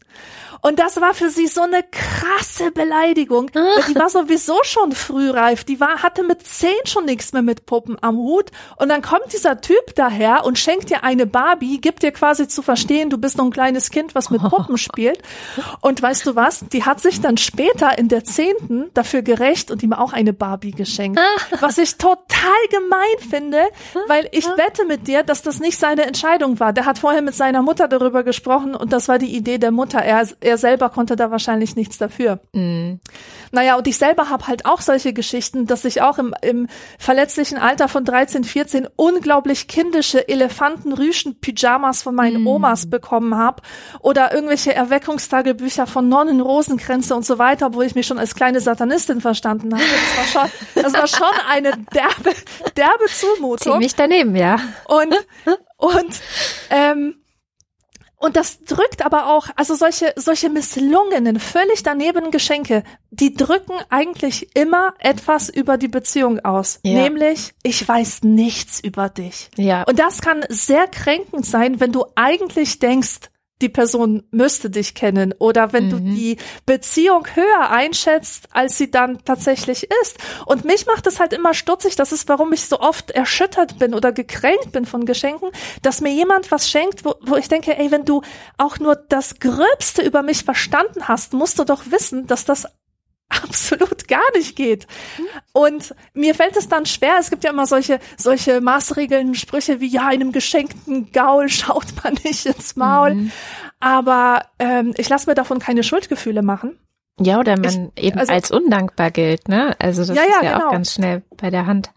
Und das war für sie so eine krasse Beleidigung. Die war sowieso schon frühreif. Die war, hatte mit zehn schon nichts mehr mit Puppen am Hut. Und dann kommt dieser Typ daher und schenkt dir eine Barbie, gibt dir quasi zu verstehen, du bist noch ein kleines Kind, was mit Puppen spielt. Und weißt du was? Die hat sich dann später in der zehnten dafür gerecht und ihm auch eine Barbie geschenkt. Was ich total gemein finde, weil ich wette mit dir, dass das nicht seine Entscheidung war. Der hat vorher mit seiner Mutter darüber gesprochen und das war die Idee der Mutter. Er, er selber konnte da wahrscheinlich nichts dafür. Naja, und ich selber habe halt auch solche Geschichten, dass ich auch im, im verletzlichen Alter von 13, 14 unglaublich kindische Elefantenrüschen-Pyjamas von meinen Omas bekommen habe oder irgendwelche Erweckungstagebücher von Nonnen, Rosenkränze und so weiter, wo ich mich schon als kleine Satanistin verstanden habe. Das war schon, das war schon eine derbe, derbe Zumutung. Ziemlich daneben, ja. Und, und, ähm, und das drückt aber auch, also solche, solche misslungenen, völlig daneben Geschenke, die drücken eigentlich immer etwas über die Beziehung aus. Ja. Nämlich, ich weiß nichts über dich. Ja. Und das kann sehr kränkend sein, wenn du eigentlich denkst, die Person müsste dich kennen oder wenn du die Beziehung höher einschätzt, als sie dann tatsächlich ist. Und mich macht es halt immer stutzig, das ist, warum ich so oft erschüttert bin oder gekränkt bin von Geschenken, dass mir jemand was schenkt, wo, wo ich denke, ey, wenn du auch nur das Gröbste über mich verstanden hast, musst du doch wissen, dass das absolut gar nicht geht. Und mir fällt es dann schwer, es gibt ja immer solche, solche maßregelnden Sprüche wie, ja, einem geschenkten Gaul schaut man nicht ins Maul. Aber ähm, ich lasse mir davon keine Schuldgefühle machen. Ja, oder man eben also- als undankbar gilt, ne? Also das Ja, ist ja, ja genau. auch ganz schnell bei der Hand.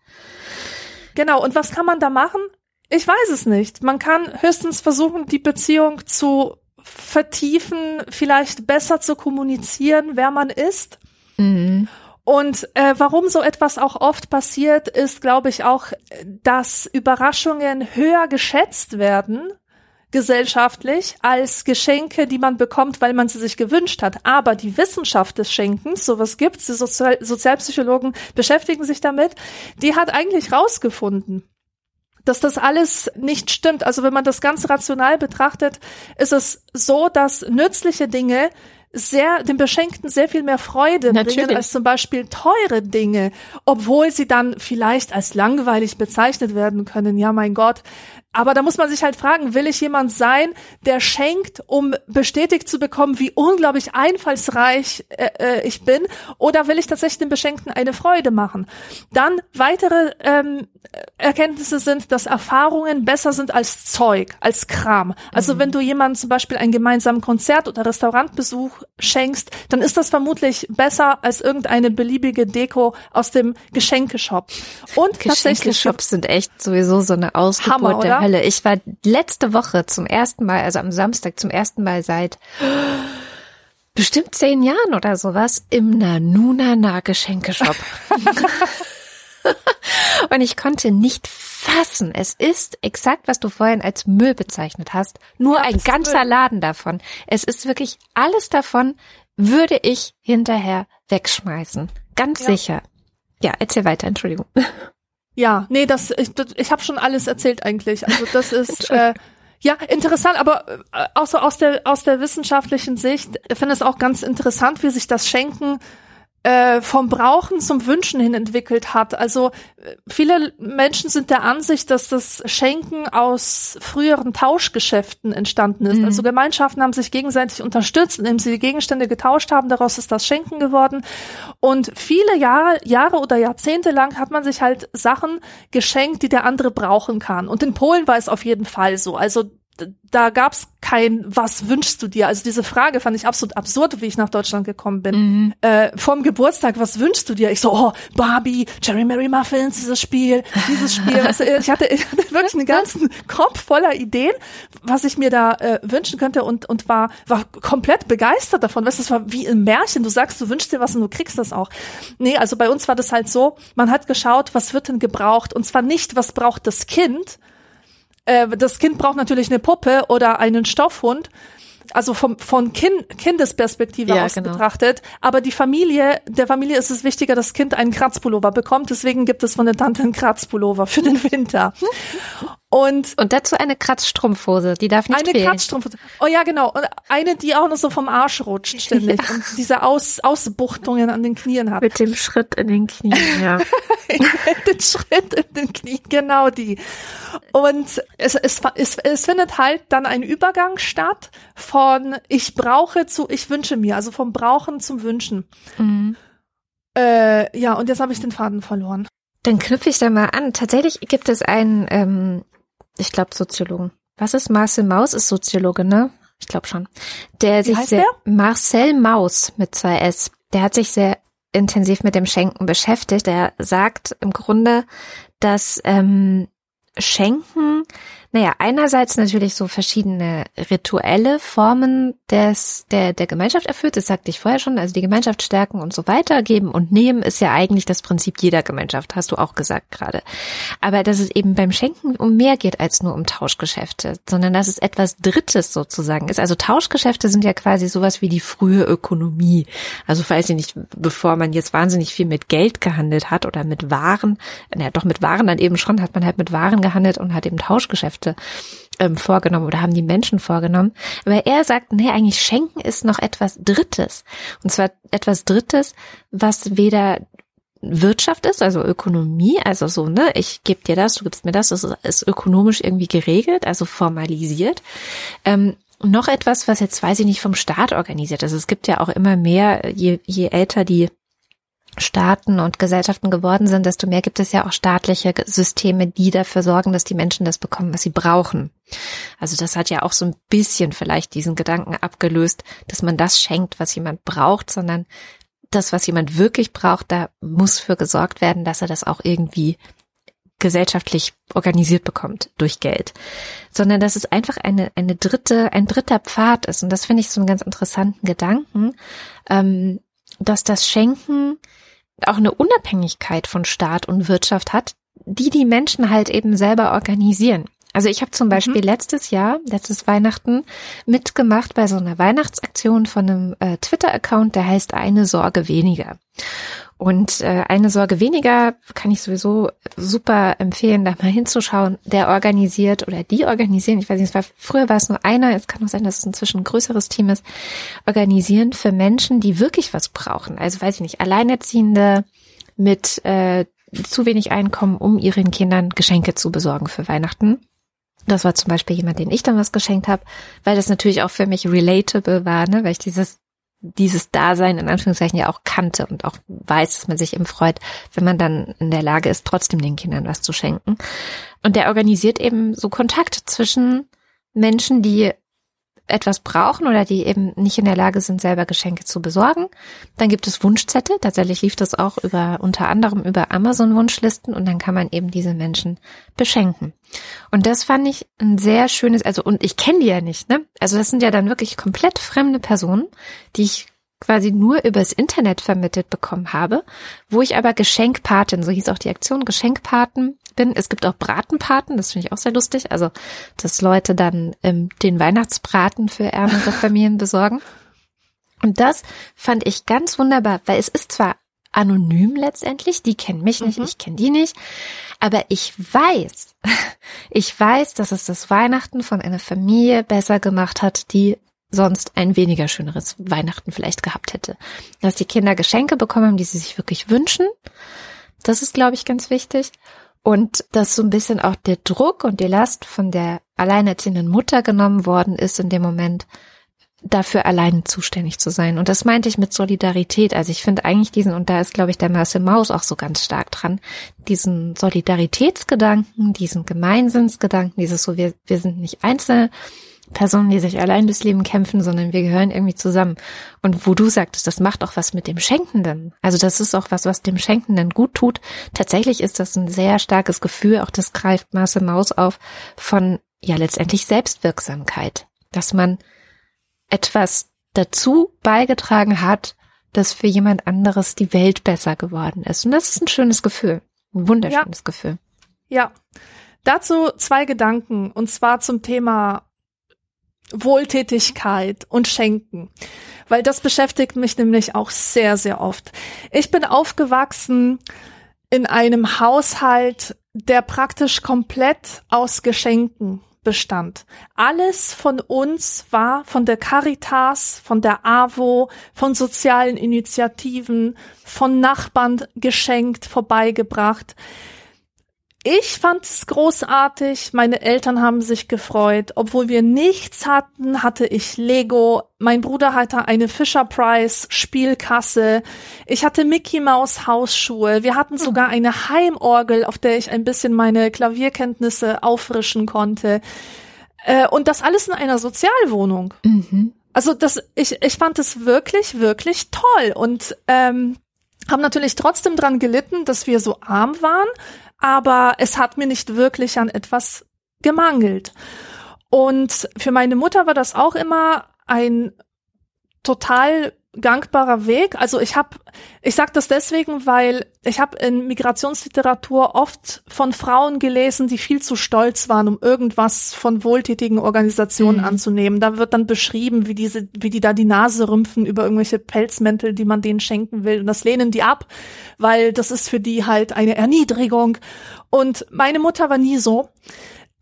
Genau, und was kann man da machen? Ich weiß es nicht. Man kann höchstens versuchen, die Beziehung zu vertiefen, vielleicht besser zu kommunizieren, wer man ist. Mhm. Und äh, warum so etwas auch oft passiert, ist, glaube ich, auch, dass Überraschungen höher geschätzt werden gesellschaftlich als Geschenke, die man bekommt, weil man sie sich gewünscht hat. Aber die Wissenschaft des Schenkens, sowas gibt's, die Sozial Sozialpsychologen beschäftigen sich damit, die hat eigentlich rausgefunden, dass das alles nicht stimmt. Also wenn man das ganz rational betrachtet, ist es so, dass nützliche Dinge sehr, dem Beschenkten sehr viel mehr Freude Natürlich. bringen als zum Beispiel teure Dinge, obwohl sie dann vielleicht als langweilig bezeichnet werden können. Ja, mein Gott. Aber da muss man sich halt fragen, will ich jemand sein, der schenkt, um bestätigt zu bekommen, wie unglaublich einfallsreich äh, äh, ich bin, oder will ich tatsächlich dem Beschenkten eine Freude machen? Dann weitere ähm, Erkenntnisse sind, dass Erfahrungen besser sind als Zeug, als Kram. Also Mhm. wenn du jemandem zum Beispiel einen gemeinsamen Konzert- oder Restaurantbesuch schenkst, dann ist das vermutlich besser als irgendeine beliebige Deko aus dem Geschenkeshop. Und tatsächlich Geschenkeshops sind echt sowieso so eine Ausgeburt Hammer, der? Hölle. Ich war letzte Woche zum ersten Mal, also am Samstag zum ersten Mal seit bestimmt zehn Jahren oder sowas im Nanunana Geschenkeshop. Und ich konnte nicht fassen. Es ist exakt, was du vorhin als Müll bezeichnet hast. Nur ein ganzer Laden davon. Es ist wirklich alles davon würde ich hinterher wegschmeißen. Ganz Ja. sicher. Ja, erzähl weiter, Entschuldigung. Ja, nee, das ich, ich habe schon alles erzählt eigentlich. Also das ist äh, ja interessant, aber äh, auch so aus der aus der wissenschaftlichen Sicht ich finde es auch ganz interessant, wie sich das Schenken äh, vom Brauchen zum Wünschen hin entwickelt hat. Also äh, viele Menschen sind der Ansicht, dass das Schenken aus früheren Tauschgeschäften entstanden ist. Mhm. Also Gemeinschaften haben sich gegenseitig unterstützt, indem sie die Gegenstände getauscht haben. Daraus ist das Schenken geworden. Und viele Jahre, Jahre oder Jahrzehnte lang hat man sich halt Sachen geschenkt, die der andere brauchen kann. Und in Polen war es auf jeden Fall so. Also da gab's kein, was wünschst du dir? Also diese Frage fand ich absolut absurd, wie ich nach Deutschland gekommen bin. Mhm. Äh, vom Geburtstag, was wünschst du dir? Ich so, oh, Barbie, Cherry Mary Muffins, dieses Spiel, dieses Spiel. Weißt du, ich, hatte, ich hatte wirklich einen ganzen Kopf voller Ideen, was ich mir da äh, wünschen könnte und, und war, war komplett begeistert davon. Weißt du, das war wie ein Märchen. Du sagst, du wünschst dir was und du kriegst das auch. Nee, also bei uns war das halt so, man hat geschaut, was wird denn gebraucht und zwar nicht, was braucht das Kind, äh, das Kind braucht natürlich eine Puppe oder einen Stoffhund. Also vom, von kind, Kindesperspektive Ja, aus genau. betrachtet. Aber die Familie, der Familie ist es wichtiger, dass das Kind einen Kratzpullover bekommt. Deswegen gibt es von der Tante einen Kratzpullover für den Winter. Und Und dazu eine Kratzstrumpfhose, die darf nicht eine fehlen. Kratzstrumpfhose. Oh ja, genau. Und eine, die auch noch so vom Arsch rutscht ständig und diese Aus, Ausbuchtungen an den Knien hat. Mit dem Schritt in den Knien, ja. den Schritt in den Knien, genau die. Und es, es, es, es findet halt dann ein Übergang statt von ich brauche zu ich wünsche mir, also vom Brauchen zum Wünschen. Mhm. Äh, ja, und jetzt habe ich den Faden verloren. Dann knüpfe ich da mal an. Tatsächlich gibt es einen, ähm, ich glaube, Soziologen. Was ist Marcel Maus? Ist Soziologe, ne? Ich glaube schon. Der sich heißt sehr Marcel Maus mit zwei S. Der hat sich sehr intensiv mit dem Schenken beschäftigt. Der sagt im Grunde, dass ähm, Schenken, naja, einerseits natürlich so verschiedene rituelle Formen des, der, der Gemeinschaft erfüllt, das sagte ich vorher schon, also die Gemeinschaft stärken und so weiter, geben und nehmen ist ja eigentlich das Prinzip jeder Gemeinschaft, hast du auch gesagt gerade. Aber dass es eben beim Schenken um mehr geht als nur um Tauschgeschäfte, sondern dass es etwas Drittes sozusagen ist. Also Tauschgeschäfte sind ja quasi sowas wie die frühe Ökonomie. Also weiß ich nicht, bevor man jetzt wahnsinnig viel mit Geld gehandelt hat oder mit Waren, naja, doch mit Waren dann eben schon, hat man halt mit Waren gehandelt und hat eben Tauschgeschäfte ähm, vorgenommen oder haben die Menschen vorgenommen. Aber er sagt, nee, eigentlich Schenken ist noch etwas Drittes. Und zwar etwas Drittes, was weder Wirtschaft ist, also Ökonomie, also so, ne, ich gebe dir das, du gibst mir das, das ist, ist ökonomisch irgendwie geregelt, also formalisiert. Ähm, noch etwas, was jetzt weiß ich nicht vom Staat organisiert ist. Es gibt ja auch immer mehr, je, je älter die Staaten und Gesellschaften geworden sind, desto mehr gibt es ja auch staatliche Systeme, die dafür sorgen, dass die Menschen das bekommen, was sie brauchen. Also das hat ja auch so ein bisschen vielleicht diesen Gedanken abgelöst, dass man das schenkt, was jemand braucht, sondern das, was jemand wirklich braucht, da muss für gesorgt werden, dass er das auch irgendwie gesellschaftlich organisiert bekommt durch Geld, sondern dass es einfach eine, eine dritte, ein dritter Pfad ist. Und das finde ich so einen ganz interessanten Gedanken, ähm, dass das Schenken auch eine Unabhängigkeit von Staat und Wirtschaft hat, die die Menschen halt eben selber organisieren. Also ich habe zum Beispiel mhm. letztes Jahr, letztes Weihnachten, mitgemacht bei so einer Weihnachtsaktion von einem äh, Twitter-Account, der heißt Eine Sorge weniger. Und äh, eine Sorge weniger kann ich sowieso super empfehlen, da mal hinzuschauen. Der organisiert oder die organisieren, ich weiß nicht, es war, früher war es nur einer, es kann auch sein, dass es inzwischen ein größeres Team ist, organisieren für Menschen, die wirklich was brauchen. Also weiß ich nicht, Alleinerziehende mit äh, zu wenig Einkommen, um ihren Kindern Geschenke zu besorgen für Weihnachten. Das war zum Beispiel jemand, den ich dann was geschenkt habe, weil das natürlich auch für mich relatable war, ne? weil ich dieses dieses Dasein in Anführungszeichen ja auch kannte und auch weiß, dass man sich eben freut, wenn man dann in der Lage ist, trotzdem den Kindern was zu schenken. Und der organisiert eben so Kontakt zwischen Menschen, die etwas brauchen oder die eben nicht in der Lage sind, selber Geschenke zu besorgen. Dann gibt es Wunschzettel. Tatsächlich lief das auch über, unter anderem über Amazon Wunschlisten und dann kann man eben diese Menschen beschenken. Und das fand ich ein sehr schönes, also, und ich kenne die ja nicht, ne? Also das sind ja dann wirklich komplett fremde Personen, die ich quasi nur übers Internet vermittelt bekommen habe, wo ich aber Geschenkpatin, so hieß auch die Aktion, Geschenkpaten bin. Es gibt auch Bratenpaten, das finde ich auch sehr lustig. Also, dass Leute dann ähm, den Weihnachtsbraten für ärmere Familien besorgen. Und das fand ich ganz wunderbar, weil es ist zwar anonym letztendlich, die kennen mich nicht, mhm. ich kenne die nicht, aber ich weiß, ich weiß, dass es das Weihnachten von einer Familie besser gemacht hat, die sonst ein weniger schöneres Weihnachten vielleicht gehabt hätte. Dass die Kinder Geschenke bekommen haben, die sie sich wirklich wünschen. Das ist, glaube ich, ganz wichtig. Und dass so ein bisschen auch der Druck und die Last von der alleinerziehenden Mutter genommen worden ist in dem Moment, dafür allein zuständig zu sein. Und das meinte ich mit Solidarität. Also ich finde eigentlich diesen, und da ist, glaube ich, der Marcel Maus auch so ganz stark dran, diesen Solidaritätsgedanken, diesen Gemeinsinnsgedanken, dieses so, wir, wir sind nicht einzelne, Personen, die sich allein durchs Leben kämpfen, sondern wir gehören irgendwie zusammen. Und wo du sagtest, das macht auch was mit dem Schenkenden. Also das ist auch was, was dem Schenkenden gut tut. Tatsächlich ist das ein sehr starkes Gefühl, auch das greift Maße Maus auf, von ja letztendlich Selbstwirksamkeit. Dass man etwas dazu beigetragen hat, dass für jemand anderes die Welt besser geworden ist. Und das ist ein schönes Gefühl. Ein wunderschönes ja. Gefühl. Ja. Dazu zwei Gedanken, und zwar zum Thema Wohltätigkeit und Schenken, weil das beschäftigt mich nämlich auch sehr, sehr oft. Ich bin aufgewachsen in einem Haushalt, der praktisch komplett aus Geschenken bestand. Alles von uns war von der Caritas, von der AWO, von sozialen Initiativen, von Nachbarn geschenkt, vorbeigebracht. Ich fand es großartig. Meine Eltern haben sich gefreut. Obwohl wir nichts hatten, hatte ich Lego. Mein Bruder hatte eine Fisher Price Spielkasse. Ich hatte Mickey Mouse Hausschuhe. Wir hatten sogar eine Heimorgel, auf der ich ein bisschen meine Klavierkenntnisse auffrischen konnte. Äh, und das alles in einer Sozialwohnung. Mhm. Also das, ich, ich fand es wirklich, wirklich toll und ähm, haben natürlich trotzdem dran gelitten, dass wir so arm waren aber es hat mir nicht wirklich an etwas gemangelt. Und für meine Mutter war das auch immer ein total gangbarer Weg. Also ich habe, ich sage das deswegen, weil ich habe in Migrationsliteratur oft von Frauen gelesen, die viel zu stolz waren, um irgendwas von wohltätigen Organisationen mhm. anzunehmen. Da wird dann beschrieben, wie diese, wie die da die Nase rümpfen über irgendwelche Pelzmäntel, die man denen schenken will. Und das lehnen die ab, weil das ist für die halt eine Erniedrigung. Und meine Mutter war nie so.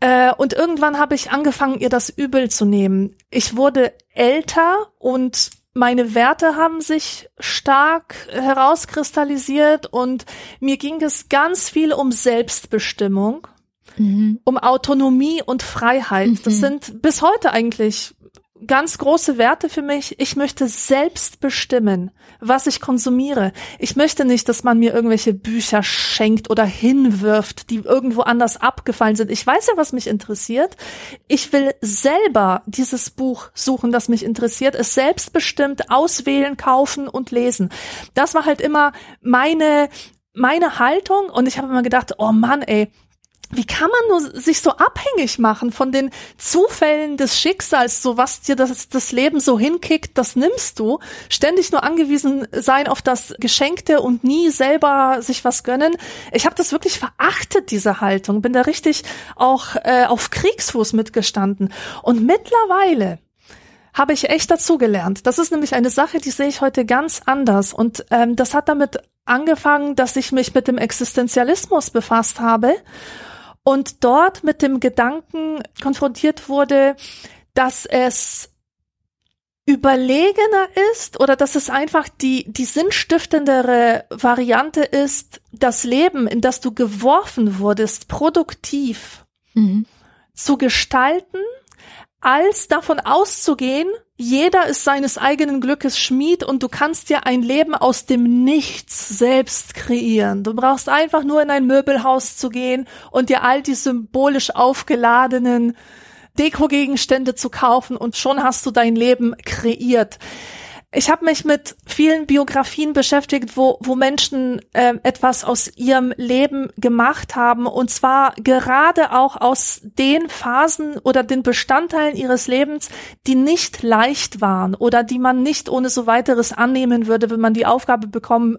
Äh, und irgendwann habe ich angefangen, ihr das übel zu nehmen. Ich wurde älter und meine Werte haben sich stark herauskristallisiert und mir ging es ganz viel um Selbstbestimmung, mhm. um Autonomie und Freiheit. Mhm. Das sind bis heute eigentlich ganz große Werte für mich. Ich möchte selbst bestimmen, was ich konsumiere. Ich möchte nicht, dass man mir irgendwelche Bücher schenkt oder hinwirft, die irgendwo anders abgefallen sind. Ich weiß ja, was mich interessiert. Ich will selber dieses Buch suchen, das mich interessiert, es selbstbestimmt auswählen, kaufen und lesen. Das war halt immer meine meine Haltung und ich habe immer gedacht, oh Mann, ey, wie kann man nur sich so abhängig machen von den Zufällen des Schicksals, so was dir das, das Leben so hinkickt, das nimmst du. Ständig nur angewiesen sein auf das Geschenkte und nie selber sich was gönnen. Ich habe das wirklich verachtet, diese Haltung. Bin da richtig auch äh, auf Kriegsfuß mitgestanden. Und mittlerweile habe ich echt dazugelernt. Das ist nämlich eine Sache, die sehe ich heute ganz anders. Und ähm, das hat damit angefangen, dass ich mich mit dem Existenzialismus befasst habe und dort mit dem Gedanken konfrontiert wurde, dass es überlegener ist oder dass es einfach die, die sinnstiftendere Variante ist, das Leben, in das du geworfen wurdest, produktiv mhm. zu gestalten, als davon auszugehen, jeder ist seines eigenen Glückes Schmied und du kannst dir ein Leben aus dem Nichts selbst kreieren. Du brauchst einfach nur in ein Möbelhaus zu gehen und dir all die symbolisch aufgeladenen Dekogegenstände zu kaufen und schon hast du dein Leben kreiert. Ich habe mich mit vielen Biografien beschäftigt, wo, wo Menschen äh, etwas aus ihrem Leben gemacht haben und zwar gerade auch aus den Phasen oder den Bestandteilen ihres Lebens, die nicht leicht waren oder die man nicht ohne so weiteres annehmen würde, wenn man die Aufgabe bekommen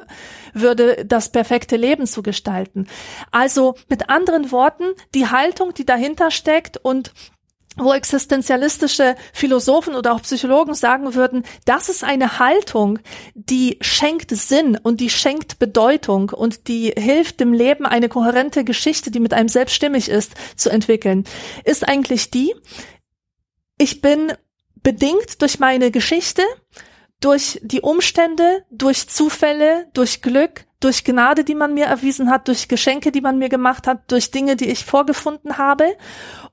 würde, das perfekte Leben zu gestalten. Also mit anderen Worten, die Haltung, die dahinter steckt und wo existenzialistische Philosophen oder auch Psychologen sagen würden, das ist eine Haltung, die schenkt Sinn und die schenkt Bedeutung und die hilft dem Leben eine kohärente Geschichte, die mit einem selbst stimmig ist, zu entwickeln, ist eigentlich die, ich bin bedingt durch meine Geschichte, durch die Umstände, durch Zufälle, durch Glück, durch Gnade, die man mir erwiesen hat, durch Geschenke, die man mir gemacht hat, durch Dinge, die ich vorgefunden habe.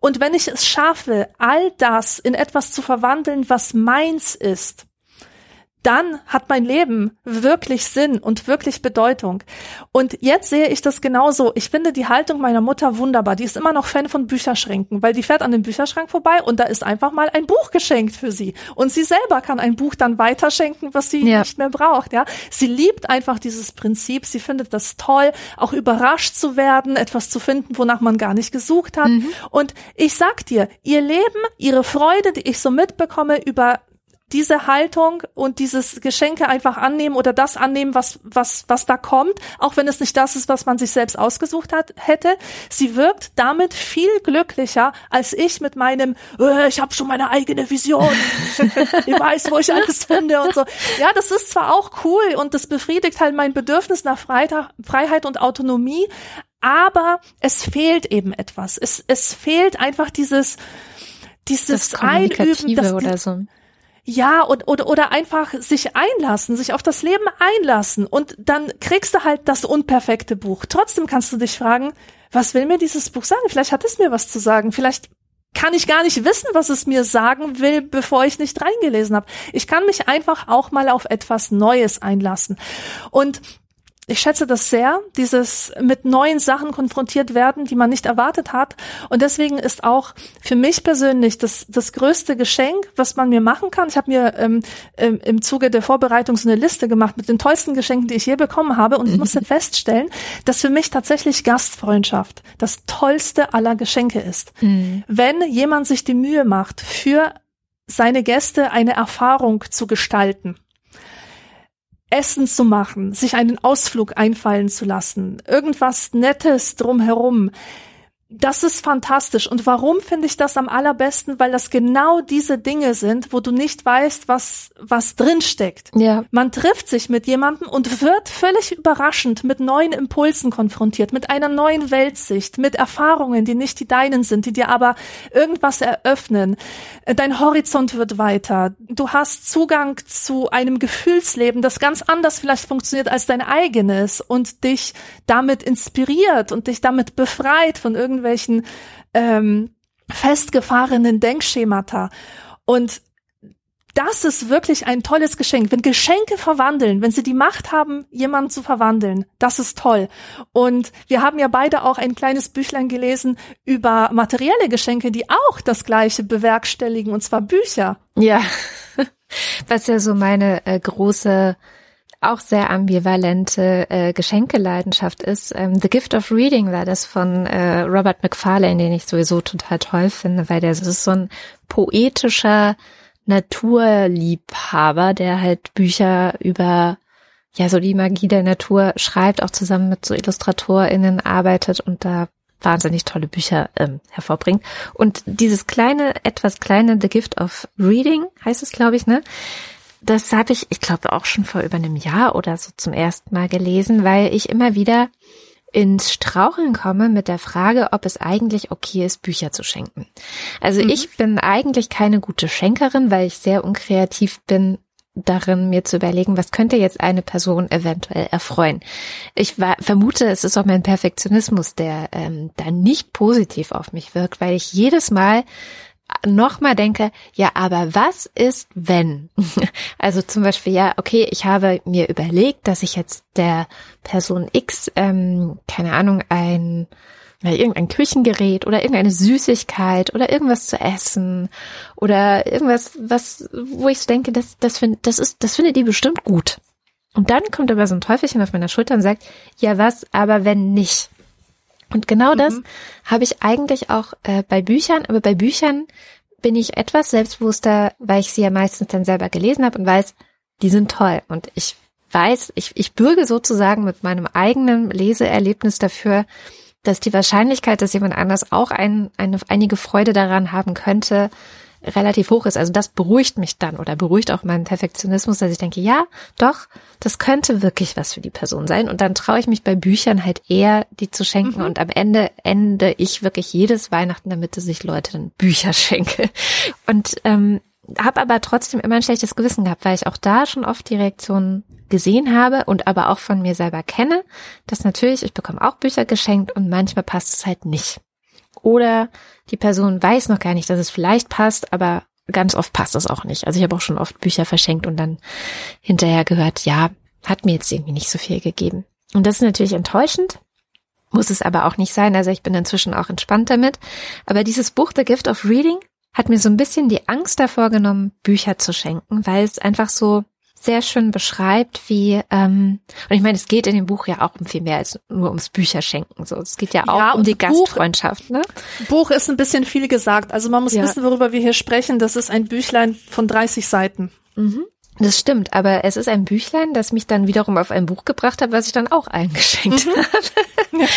Und wenn ich es schaffe, all das in etwas zu verwandeln, was meins ist, dann hat mein Leben wirklich Sinn und wirklich Bedeutung. Und jetzt sehe ich das genauso. Ich finde die Haltung meiner Mutter wunderbar. Die ist immer noch Fan von Bücherschränken, weil die fährt an dem Bücherschrank vorbei und da ist einfach mal ein Buch geschenkt für sie. Und sie selber kann ein Buch dann weiterschenken, was sie ja. nicht mehr braucht. Ja, sie liebt einfach dieses Prinzip. Sie findet das toll, auch überrascht zu werden, etwas zu finden, wonach man gar nicht gesucht hat. Mhm. Und ich sag dir, ihr Leben, ihre Freude, die ich so mitbekomme über diese Haltung und dieses Geschenke einfach annehmen oder das annehmen, was, was, was da kommt, auch wenn es nicht das ist, was man sich selbst ausgesucht hat, hätte. Sie wirkt damit viel glücklicher als ich mit meinem, äh, ich habe schon meine eigene Vision, ich weiß, wo ich alles finde und so. Ja, das ist zwar auch cool und das befriedigt halt mein Bedürfnis nach Freiheit und Autonomie, aber es fehlt eben etwas. Es, es fehlt einfach dieses, dieses das Einüben, das, oder so. Ja, und, oder, oder einfach sich einlassen, sich auf das Leben einlassen und dann kriegst du halt das unperfekte Buch. Trotzdem kannst du dich fragen, was will mir dieses Buch sagen? Vielleicht hat es mir was zu sagen. Vielleicht kann ich gar nicht wissen, was es mir sagen will, bevor ich nicht reingelesen habe. Ich kann mich einfach auch mal auf etwas Neues einlassen. Und ich schätze das sehr, dieses mit neuen Sachen konfrontiert werden, die man nicht erwartet hat. Und deswegen ist auch für mich persönlich das, das größte Geschenk, was man mir machen kann. Ich habe mir ähm, ähm, im Zuge der Vorbereitung so eine Liste gemacht mit den tollsten Geschenken, die ich je bekommen habe. Und ich musste mhm. feststellen, dass für mich tatsächlich Gastfreundschaft das tollste aller Geschenke ist. Mhm. Wenn jemand sich die Mühe macht, für seine Gäste eine Erfahrung zu gestalten Essen zu machen, sich einen Ausflug einfallen zu lassen, irgendwas Nettes drumherum das ist fantastisch. Und warum finde ich das am allerbesten? Weil das genau diese Dinge sind, wo du nicht weißt, was, was drinsteckt. Ja. Man trifft sich mit jemandem und wird völlig überraschend mit neuen Impulsen konfrontiert, mit einer neuen Weltsicht, mit Erfahrungen, die nicht die deinen sind, die dir aber irgendwas eröffnen. Dein Horizont wird weiter. Du hast Zugang zu einem Gefühlsleben, das ganz anders vielleicht funktioniert als dein eigenes und dich damit inspiriert und dich damit befreit von irgendwelchen irgendwelchen ähm, festgefahrenen Denkschemata. Und das ist wirklich ein tolles Geschenk. Wenn Geschenke verwandeln, wenn sie die Macht haben, jemanden zu verwandeln, das ist toll. Und wir haben ja beide auch ein kleines Büchlein gelesen über materielle Geschenke, die auch das Gleiche bewerkstelligen, und zwar Bücher. Ja, was ja so meine äh, große auch sehr ambivalente äh, Geschenkeleidenschaft ist. Ähm, The Gift of Reading war das von äh, Robert McFarlane, den ich sowieso total toll finde, weil der ist so ein poetischer Naturliebhaber, der halt Bücher über ja so die Magie der Natur schreibt, auch zusammen mit so IllustratorInnen arbeitet und da wahnsinnig tolle Bücher ähm, hervorbringt. Und dieses kleine, etwas kleine The Gift of Reading heißt es, glaube ich, ne? Das habe ich, ich glaube, auch schon vor über einem Jahr oder so zum ersten Mal gelesen, weil ich immer wieder ins Straucheln komme mit der Frage, ob es eigentlich okay ist, Bücher zu schenken. Also mhm. ich bin eigentlich keine gute Schenkerin, weil ich sehr unkreativ bin darin, mir zu überlegen, was könnte jetzt eine Person eventuell erfreuen. Ich war, vermute, es ist auch mein Perfektionismus, der ähm, da nicht positiv auf mich wirkt, weil ich jedes Mal nochmal denke, ja, aber was ist, wenn? Also zum Beispiel, ja, okay, ich habe mir überlegt, dass ich jetzt der Person X, ähm, keine Ahnung, ein ja, irgendein Küchengerät oder irgendeine Süßigkeit oder irgendwas zu essen oder irgendwas, was, wo ich denke, das, das, find, das ist, das findet die bestimmt gut. Und dann kommt aber so ein Teufelchen auf meiner Schulter und sagt, ja was, aber wenn nicht. Und genau das mhm. habe ich eigentlich auch äh, bei Büchern, aber bei Büchern bin ich etwas selbstbewusster, weil ich sie ja meistens dann selber gelesen habe und weiß, die sind toll. Und ich weiß, ich, ich bürge sozusagen mit meinem eigenen Leseerlebnis dafür, dass die Wahrscheinlichkeit, dass jemand anders auch ein, eine, einige Freude daran haben könnte, relativ hoch ist. Also das beruhigt mich dann oder beruhigt auch meinen Perfektionismus, dass ich denke, ja, doch, das könnte wirklich was für die Person sein. Und dann traue ich mich bei Büchern halt eher, die zu schenken. Mhm. Und am Ende ende ich wirklich jedes Weihnachten damit, dass ich Leute dann Bücher schenke. Und ähm, habe aber trotzdem immer ein schlechtes Gewissen gehabt, weil ich auch da schon oft die Reaktionen gesehen habe und aber auch von mir selber kenne, dass natürlich, ich bekomme auch Bücher geschenkt und manchmal passt es halt nicht. Oder die Person weiß noch gar nicht, dass es vielleicht passt, aber ganz oft passt es auch nicht. Also ich habe auch schon oft Bücher verschenkt und dann hinterher gehört, ja, hat mir jetzt irgendwie nicht so viel gegeben. Und das ist natürlich enttäuschend, muss es aber auch nicht sein. Also ich bin inzwischen auch entspannt damit. Aber dieses Buch The Gift of Reading hat mir so ein bisschen die Angst davor genommen, Bücher zu schenken, weil es einfach so sehr schön beschreibt, wie, ähm, und ich meine, es geht in dem Buch ja auch um viel mehr als nur ums Bücherschenken. So, es geht ja auch ja, um die Gastfreundschaft. Ne? Buch ist ein bisschen viel gesagt. Also man muss ja. wissen, worüber wir hier sprechen. Das ist ein Büchlein von 30 Seiten. Mhm. Das stimmt, aber es ist ein Büchlein, das mich dann wiederum auf ein Buch gebracht hat, was ich dann auch eingeschenkt mhm. habe.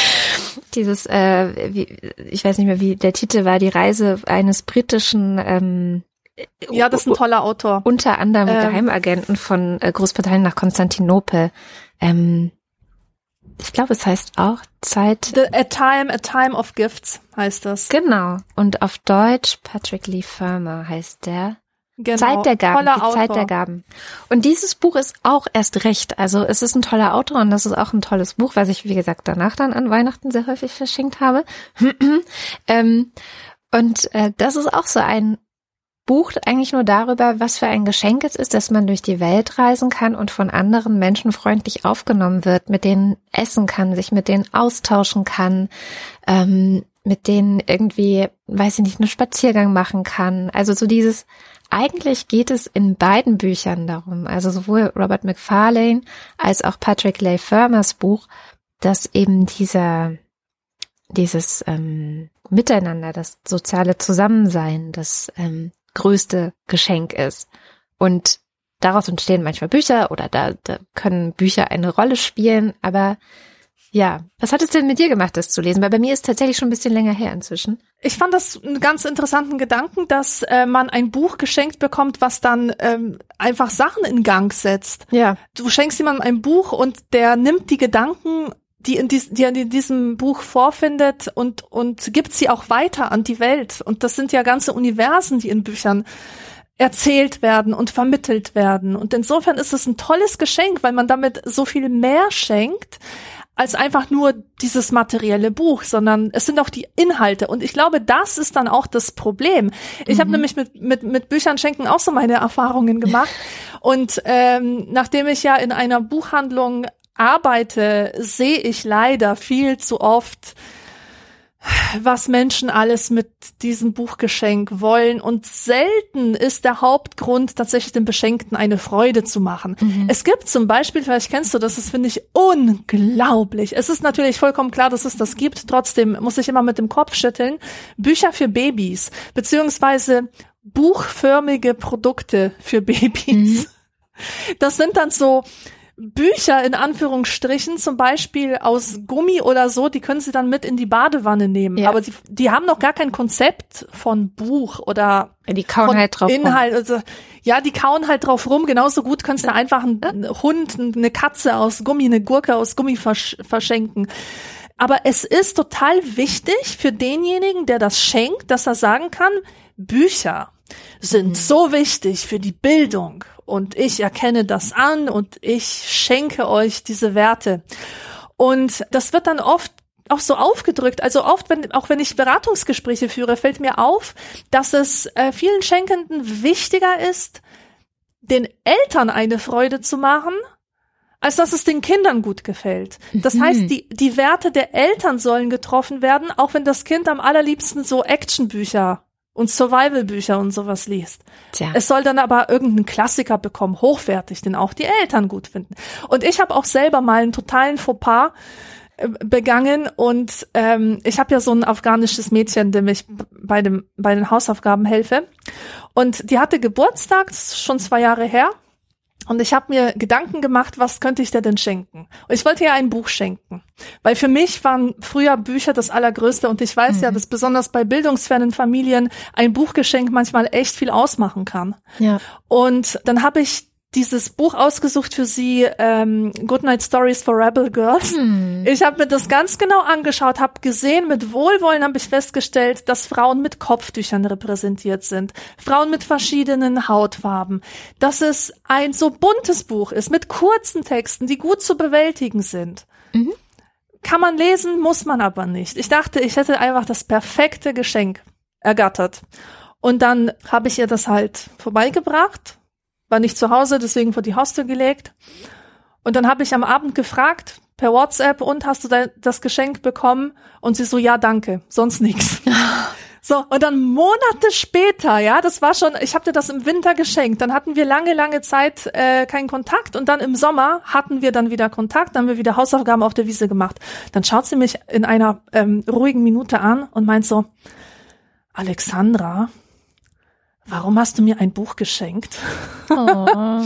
Dieses, äh, wie, ich weiß nicht mehr, wie der Titel war, die Reise eines britischen ähm, ja, das ist ein toller Autor. Unter anderem ähm, Geheimagenten von äh, Großbritannien nach Konstantinopel. Ähm, ich glaube, es heißt auch Zeit. The, a Time, a Time of Gifts heißt das. Genau. Und auf Deutsch Patrick Lee Firmer heißt der. Genau. Zeit der Gaben, toller die Autor. Zeit der Gaben. Und dieses Buch ist auch erst recht. Also es ist ein toller Autor und das ist auch ein tolles Buch, was ich, wie gesagt, danach dann an Weihnachten sehr häufig verschenkt habe. ähm, und äh, das ist auch so ein bucht eigentlich nur darüber, was für ein Geschenk es ist, dass man durch die Welt reisen kann und von anderen Menschen freundlich aufgenommen wird, mit denen essen kann, sich mit denen austauschen kann, ähm, mit denen irgendwie, weiß ich nicht, einen Spaziergang machen kann. Also so dieses, eigentlich geht es in beiden Büchern darum, also sowohl Robert McFarlane als auch Patrick Leigh Fermers Buch, dass eben dieser, dieses ähm, Miteinander, das soziale Zusammensein, das ähm, größte Geschenk ist. Und daraus entstehen manchmal Bücher oder da, da können Bücher eine Rolle spielen, aber ja, was hat es denn mit dir gemacht, das zu lesen? Weil bei mir ist tatsächlich schon ein bisschen länger her inzwischen. Ich fand das einen ganz interessanten Gedanken, dass äh, man ein Buch geschenkt bekommt, was dann ähm, einfach Sachen in Gang setzt. Ja. Du schenkst jemandem ein Buch und der nimmt die Gedanken die in, dies, die in diesem Buch vorfindet und, und gibt sie auch weiter an die Welt. Und das sind ja ganze Universen, die in Büchern erzählt werden und vermittelt werden. Und insofern ist es ein tolles Geschenk, weil man damit so viel mehr schenkt als einfach nur dieses materielle Buch, sondern es sind auch die Inhalte. Und ich glaube, das ist dann auch das Problem. Ich mhm. habe nämlich mit, mit, mit Büchern schenken auch so meine Erfahrungen gemacht. Und ähm, nachdem ich ja in einer Buchhandlung arbeite, sehe ich leider viel zu oft was Menschen alles mit diesem Buchgeschenk wollen. Und selten ist der Hauptgrund, tatsächlich dem Beschenkten eine Freude zu machen. Mhm. Es gibt zum Beispiel, vielleicht kennst du das, das finde ich unglaublich. Es ist natürlich vollkommen klar, dass es das gibt. Trotzdem muss ich immer mit dem Kopf schütteln. Bücher für Babys, beziehungsweise buchförmige Produkte für Babys. Mhm. Das sind dann so Bücher in Anführungsstrichen, zum Beispiel aus Gummi oder so, die können sie dann mit in die Badewanne nehmen. Ja. Aber die, die haben noch gar kein Konzept von Buch oder die kauen halt drauf Inhalt. Rum. Also, ja, die kauen halt drauf rum. Genauso gut kannst du einfach einen Hund, eine Katze aus Gummi, eine Gurke aus Gummi versch verschenken. Aber es ist total wichtig für denjenigen, der das schenkt, dass er sagen kann, Bücher sind mhm. so wichtig für die Bildung und ich erkenne das an und ich schenke euch diese Werte. Und das wird dann oft auch so aufgedrückt. Also oft, wenn, auch wenn ich Beratungsgespräche führe, fällt mir auf, dass es äh, vielen Schenkenden wichtiger ist, den Eltern eine Freude zu machen, als dass es den Kindern gut gefällt. Das mhm. heißt, die, die Werte der Eltern sollen getroffen werden, auch wenn das Kind am allerliebsten so Actionbücher und Survival-Bücher und sowas liest. Tja. Es soll dann aber irgendeinen Klassiker bekommen, hochwertig, den auch die Eltern gut finden. Und ich habe auch selber mal einen totalen Fauxpas äh, begangen und ähm, ich habe ja so ein afghanisches Mädchen, dem ich bei dem bei den Hausaufgaben helfe und die hatte Geburtstag, schon zwei Jahre her und ich habe mir Gedanken gemacht, was könnte ich dir denn schenken? Und ich wollte ihr ein Buch schenken. Weil für mich waren früher Bücher das Allergrößte und ich weiß mhm. ja, dass besonders bei bildungsfernen Familien ein Buchgeschenk manchmal echt viel ausmachen kann. Ja. Und dann habe ich dieses Buch ausgesucht für sie, ähm, Goodnight Stories for Rebel Girls. Hm. Ich habe mir das ganz genau angeschaut, habe gesehen, mit Wohlwollen habe ich festgestellt, dass Frauen mit Kopftüchern repräsentiert sind, Frauen mit verschiedenen Hautfarben, dass es ein so buntes Buch ist, mit kurzen Texten, die gut zu bewältigen sind. Mhm. Kann man lesen, muss man aber nicht. Ich dachte, ich hätte einfach das perfekte Geschenk ergattert. Und dann habe ich ihr das halt vorbeigebracht war nicht zu Hause, deswegen vor die Haustür gelegt. Und dann habe ich am Abend gefragt per WhatsApp und hast du das Geschenk bekommen? Und sie so, ja, danke, sonst nichts. So, und dann Monate später, ja, das war schon, ich habe dir das im Winter geschenkt. Dann hatten wir lange, lange Zeit äh, keinen Kontakt und dann im Sommer hatten wir dann wieder Kontakt, dann haben wir wieder Hausaufgaben auf der Wiese gemacht. Dann schaut sie mich in einer ähm, ruhigen Minute an und meint so, Alexandra, warum hast du mir ein Buch geschenkt? Oh.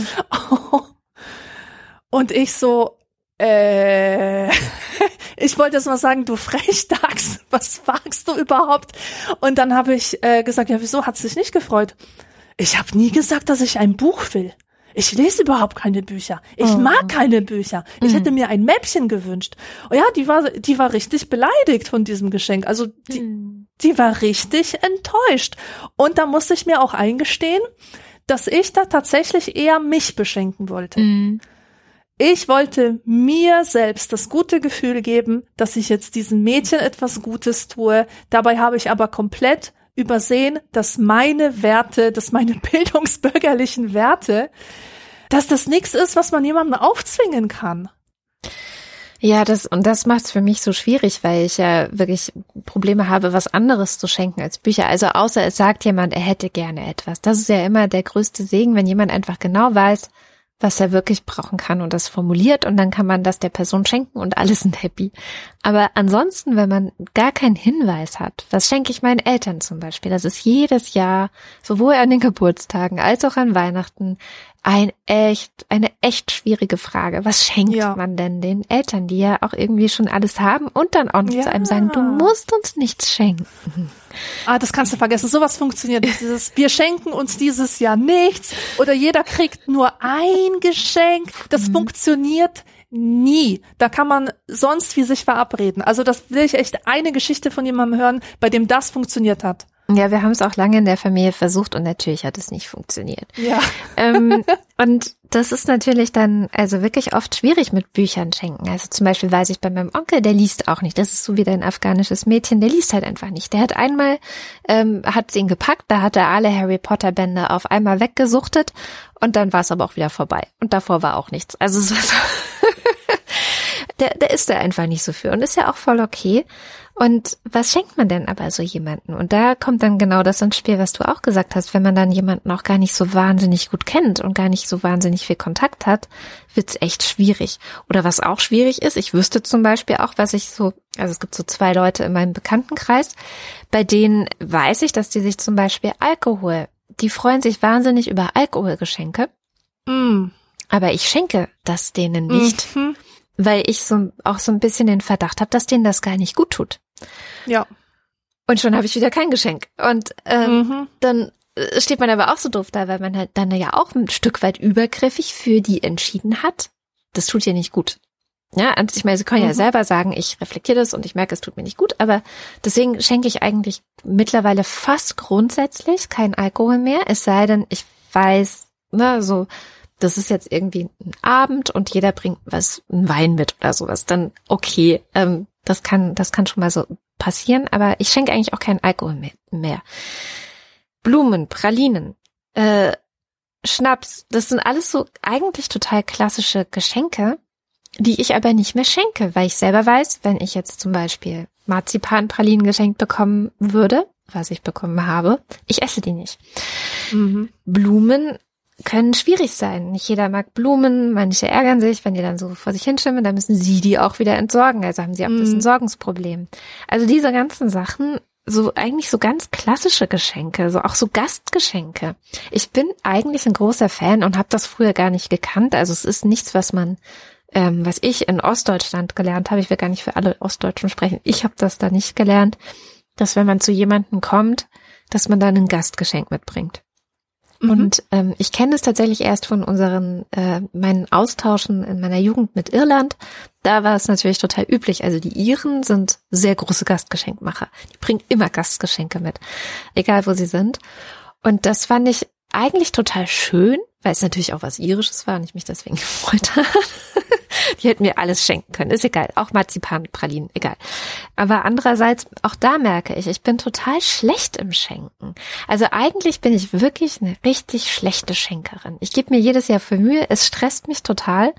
Und ich so, äh, ich wollte jetzt mal sagen, du Frechdachs, was fragst du überhaupt? Und dann habe ich äh, gesagt, ja, wieso hat es dich nicht gefreut? Ich habe nie gesagt, dass ich ein Buch will. Ich lese überhaupt keine Bücher. Ich oh. mag keine Bücher. Ich mhm. hätte mir ein Mäppchen gewünscht. Oh ja, die war, die war richtig beleidigt von diesem Geschenk. Also die, mhm. Die war richtig enttäuscht. Und da musste ich mir auch eingestehen, dass ich da tatsächlich eher mich beschenken wollte. Mhm. Ich wollte mir selbst das gute Gefühl geben, dass ich jetzt diesem Mädchen etwas Gutes tue. Dabei habe ich aber komplett übersehen, dass meine Werte, dass meine bildungsbürgerlichen Werte, dass das nichts ist, was man jemandem aufzwingen kann. Ja, das und das macht es für mich so schwierig, weil ich ja wirklich Probleme habe, was anderes zu schenken als Bücher. Also außer es sagt jemand, er hätte gerne etwas. Das ist ja immer der größte Segen, wenn jemand einfach genau weiß, was er wirklich brauchen kann und das formuliert und dann kann man das der Person schenken und alle sind happy. Aber ansonsten, wenn man gar keinen Hinweis hat, was schenke ich meinen Eltern zum Beispiel? Das ist jedes Jahr, sowohl an den Geburtstagen als auch an Weihnachten, ein echt, eine echt schwierige Frage. Was schenkt ja. man denn den Eltern, die ja auch irgendwie schon alles haben und dann auch noch ja. zu einem sagen, du musst uns nichts schenken? Ah, das kannst du vergessen. Sowas funktioniert nicht. Dieses, wir schenken uns dieses Jahr nichts oder jeder kriegt nur ein Geschenk. Das mhm. funktioniert nie. Da kann man sonst wie sich verabreden. Also das will ich echt eine Geschichte von jemandem hören, bei dem das funktioniert hat. Ja, wir haben es auch lange in der Familie versucht und natürlich hat es nicht funktioniert. Ja. Ähm, und das ist natürlich dann also wirklich oft schwierig mit Büchern schenken. Also zum Beispiel weiß ich bei meinem Onkel, der liest auch nicht. Das ist so wie ein afghanisches Mädchen, der liest halt einfach nicht. Der hat einmal, ähm, hat ihn gepackt, da hat er alle Harry Potter Bände auf einmal weggesuchtet und dann war es aber auch wieder vorbei. Und davor war auch nichts. Also es war so der, der ist da einfach nicht so für und ist ja auch voll okay. Und was schenkt man denn aber so jemanden? Und da kommt dann genau das ins Spiel, was du auch gesagt hast. Wenn man dann jemanden auch gar nicht so wahnsinnig gut kennt und gar nicht so wahnsinnig viel Kontakt hat, wird's echt schwierig. Oder was auch schwierig ist, ich wüsste zum Beispiel auch, was ich so, also es gibt so zwei Leute in meinem Bekanntenkreis, bei denen weiß ich, dass die sich zum Beispiel Alkohol, die freuen sich wahnsinnig über Alkoholgeschenke. Mm. Aber ich schenke das denen nicht, Mhm. Weil ich so auch so ein bisschen den Verdacht habe, dass denen das gar nicht gut tut. Ja. Und schon habe ich wieder kein Geschenk. Und ähm, Mhm. dann äh, steht man aber auch so doof da, weil man halt dann ja auch ein Stück weit übergriffig für die entschieden hat. Das tut ihr nicht gut. Ja, und ich meine, sie können ja Mhm. selber sagen, ich reflektiere das und ich merke, es tut mir nicht gut, aber deswegen schenke ich eigentlich mittlerweile fast grundsätzlich kein Alkohol mehr, es sei denn, ich weiß, ne, so, das ist jetzt irgendwie ein Abend und jeder bringt was, einen Wein mit oder sowas, dann okay, ähm, das kann, das kann schon mal so passieren, aber ich schenke eigentlich auch keinen Alkohol mehr. mehr. Blumen, Pralinen, äh, Schnaps, das sind alles so eigentlich total klassische Geschenke, die ich aber nicht mehr schenke, weil ich selber weiß, wenn ich jetzt zum Beispiel Marzipanpralinen geschenkt bekommen würde, was ich bekommen habe, ich esse die nicht. Mhm. Blumen können schwierig sein. Nicht jeder mag Blumen, manche ärgern sich, wenn die dann so vor sich hinschwimmen, dann müssen sie die auch wieder entsorgen. Also haben sie auch das Mhm. Entsorgungsproblem. Also diese ganzen Sachen, so eigentlich so ganz klassische Geschenke, so auch so Gastgeschenke. Ich bin eigentlich ein großer Fan und habe das früher gar nicht gekannt. Also es ist nichts, was man, ähm, was ich in Ostdeutschland gelernt habe. Ich will gar nicht für alle Ostdeutschen sprechen. Ich habe das da nicht gelernt, dass wenn man zu jemandem kommt, dass man dann ein Gastgeschenk mitbringt. Mhm. Und ähm, ich kenne es tatsächlich erst von unseren äh, meinen Austauschen in meiner Jugend mit Irland. Da war es natürlich total üblich. Also die Iren sind sehr große Gastgeschenkmacher. Die bringen immer Gastgeschenke mit, egal wo sie sind. Und das fand ich eigentlich total schön, weil es natürlich auch was Irisches war und ich mich deswegen gefreut habe. Die hätten mir alles schenken können. Ist egal. Auch Marzipanpralinen, egal. Aber andererseits, auch da merke ich, ich bin total schlecht im Schenken. Also eigentlich bin ich wirklich eine richtig schlechte Schenkerin. Ich gebe mir jedes Jahr für Mühe. Es stresst mich total.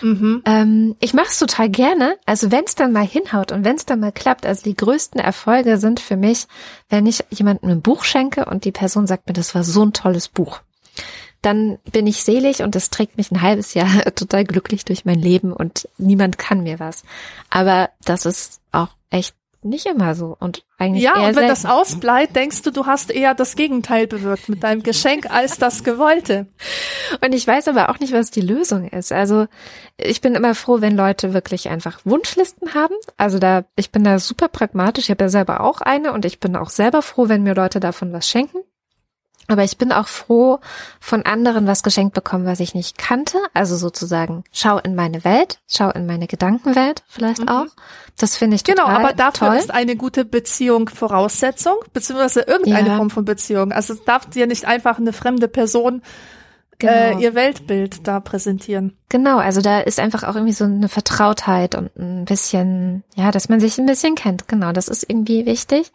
Mhm. Ähm, ich mache es total gerne. Also wenn es dann mal hinhaut und wenn es dann mal klappt, also die größten Erfolge sind für mich, wenn ich jemandem ein Buch schenke und die Person sagt mir, das war so ein tolles Buch. Dann bin ich selig und es trägt mich ein halbes Jahr total glücklich durch mein Leben und niemand kann mir was. Aber das ist auch echt nicht immer so und eigentlich Ja, und wenn das selten. ausbleibt, denkst du, du hast eher das Gegenteil bewirkt mit deinem Geschenk als das Gewollte. Und ich weiß aber auch nicht, was die Lösung ist. Also ich bin immer froh, wenn Leute wirklich einfach Wunschlisten haben. Also da, ich bin da super pragmatisch. Ich habe ja selber auch eine und ich bin auch selber froh, wenn mir Leute davon was schenken. Aber ich bin auch froh, von anderen was geschenkt bekommen, was ich nicht kannte. Also sozusagen, schau in meine Welt, schau in meine Gedankenwelt vielleicht Mhm. auch. Das finde ich Genau, total aber dafür toll. ist eine gute Beziehung Voraussetzung, beziehungsweise irgendeine Ja. Form von Beziehung. Also es darf dir nicht einfach eine fremde Person Genau. äh, ihr Weltbild da präsentieren. Genau, also da ist einfach auch irgendwie so eine Vertrautheit und ein bisschen, ja, dass man sich ein bisschen kennt. Genau, das ist irgendwie wichtig.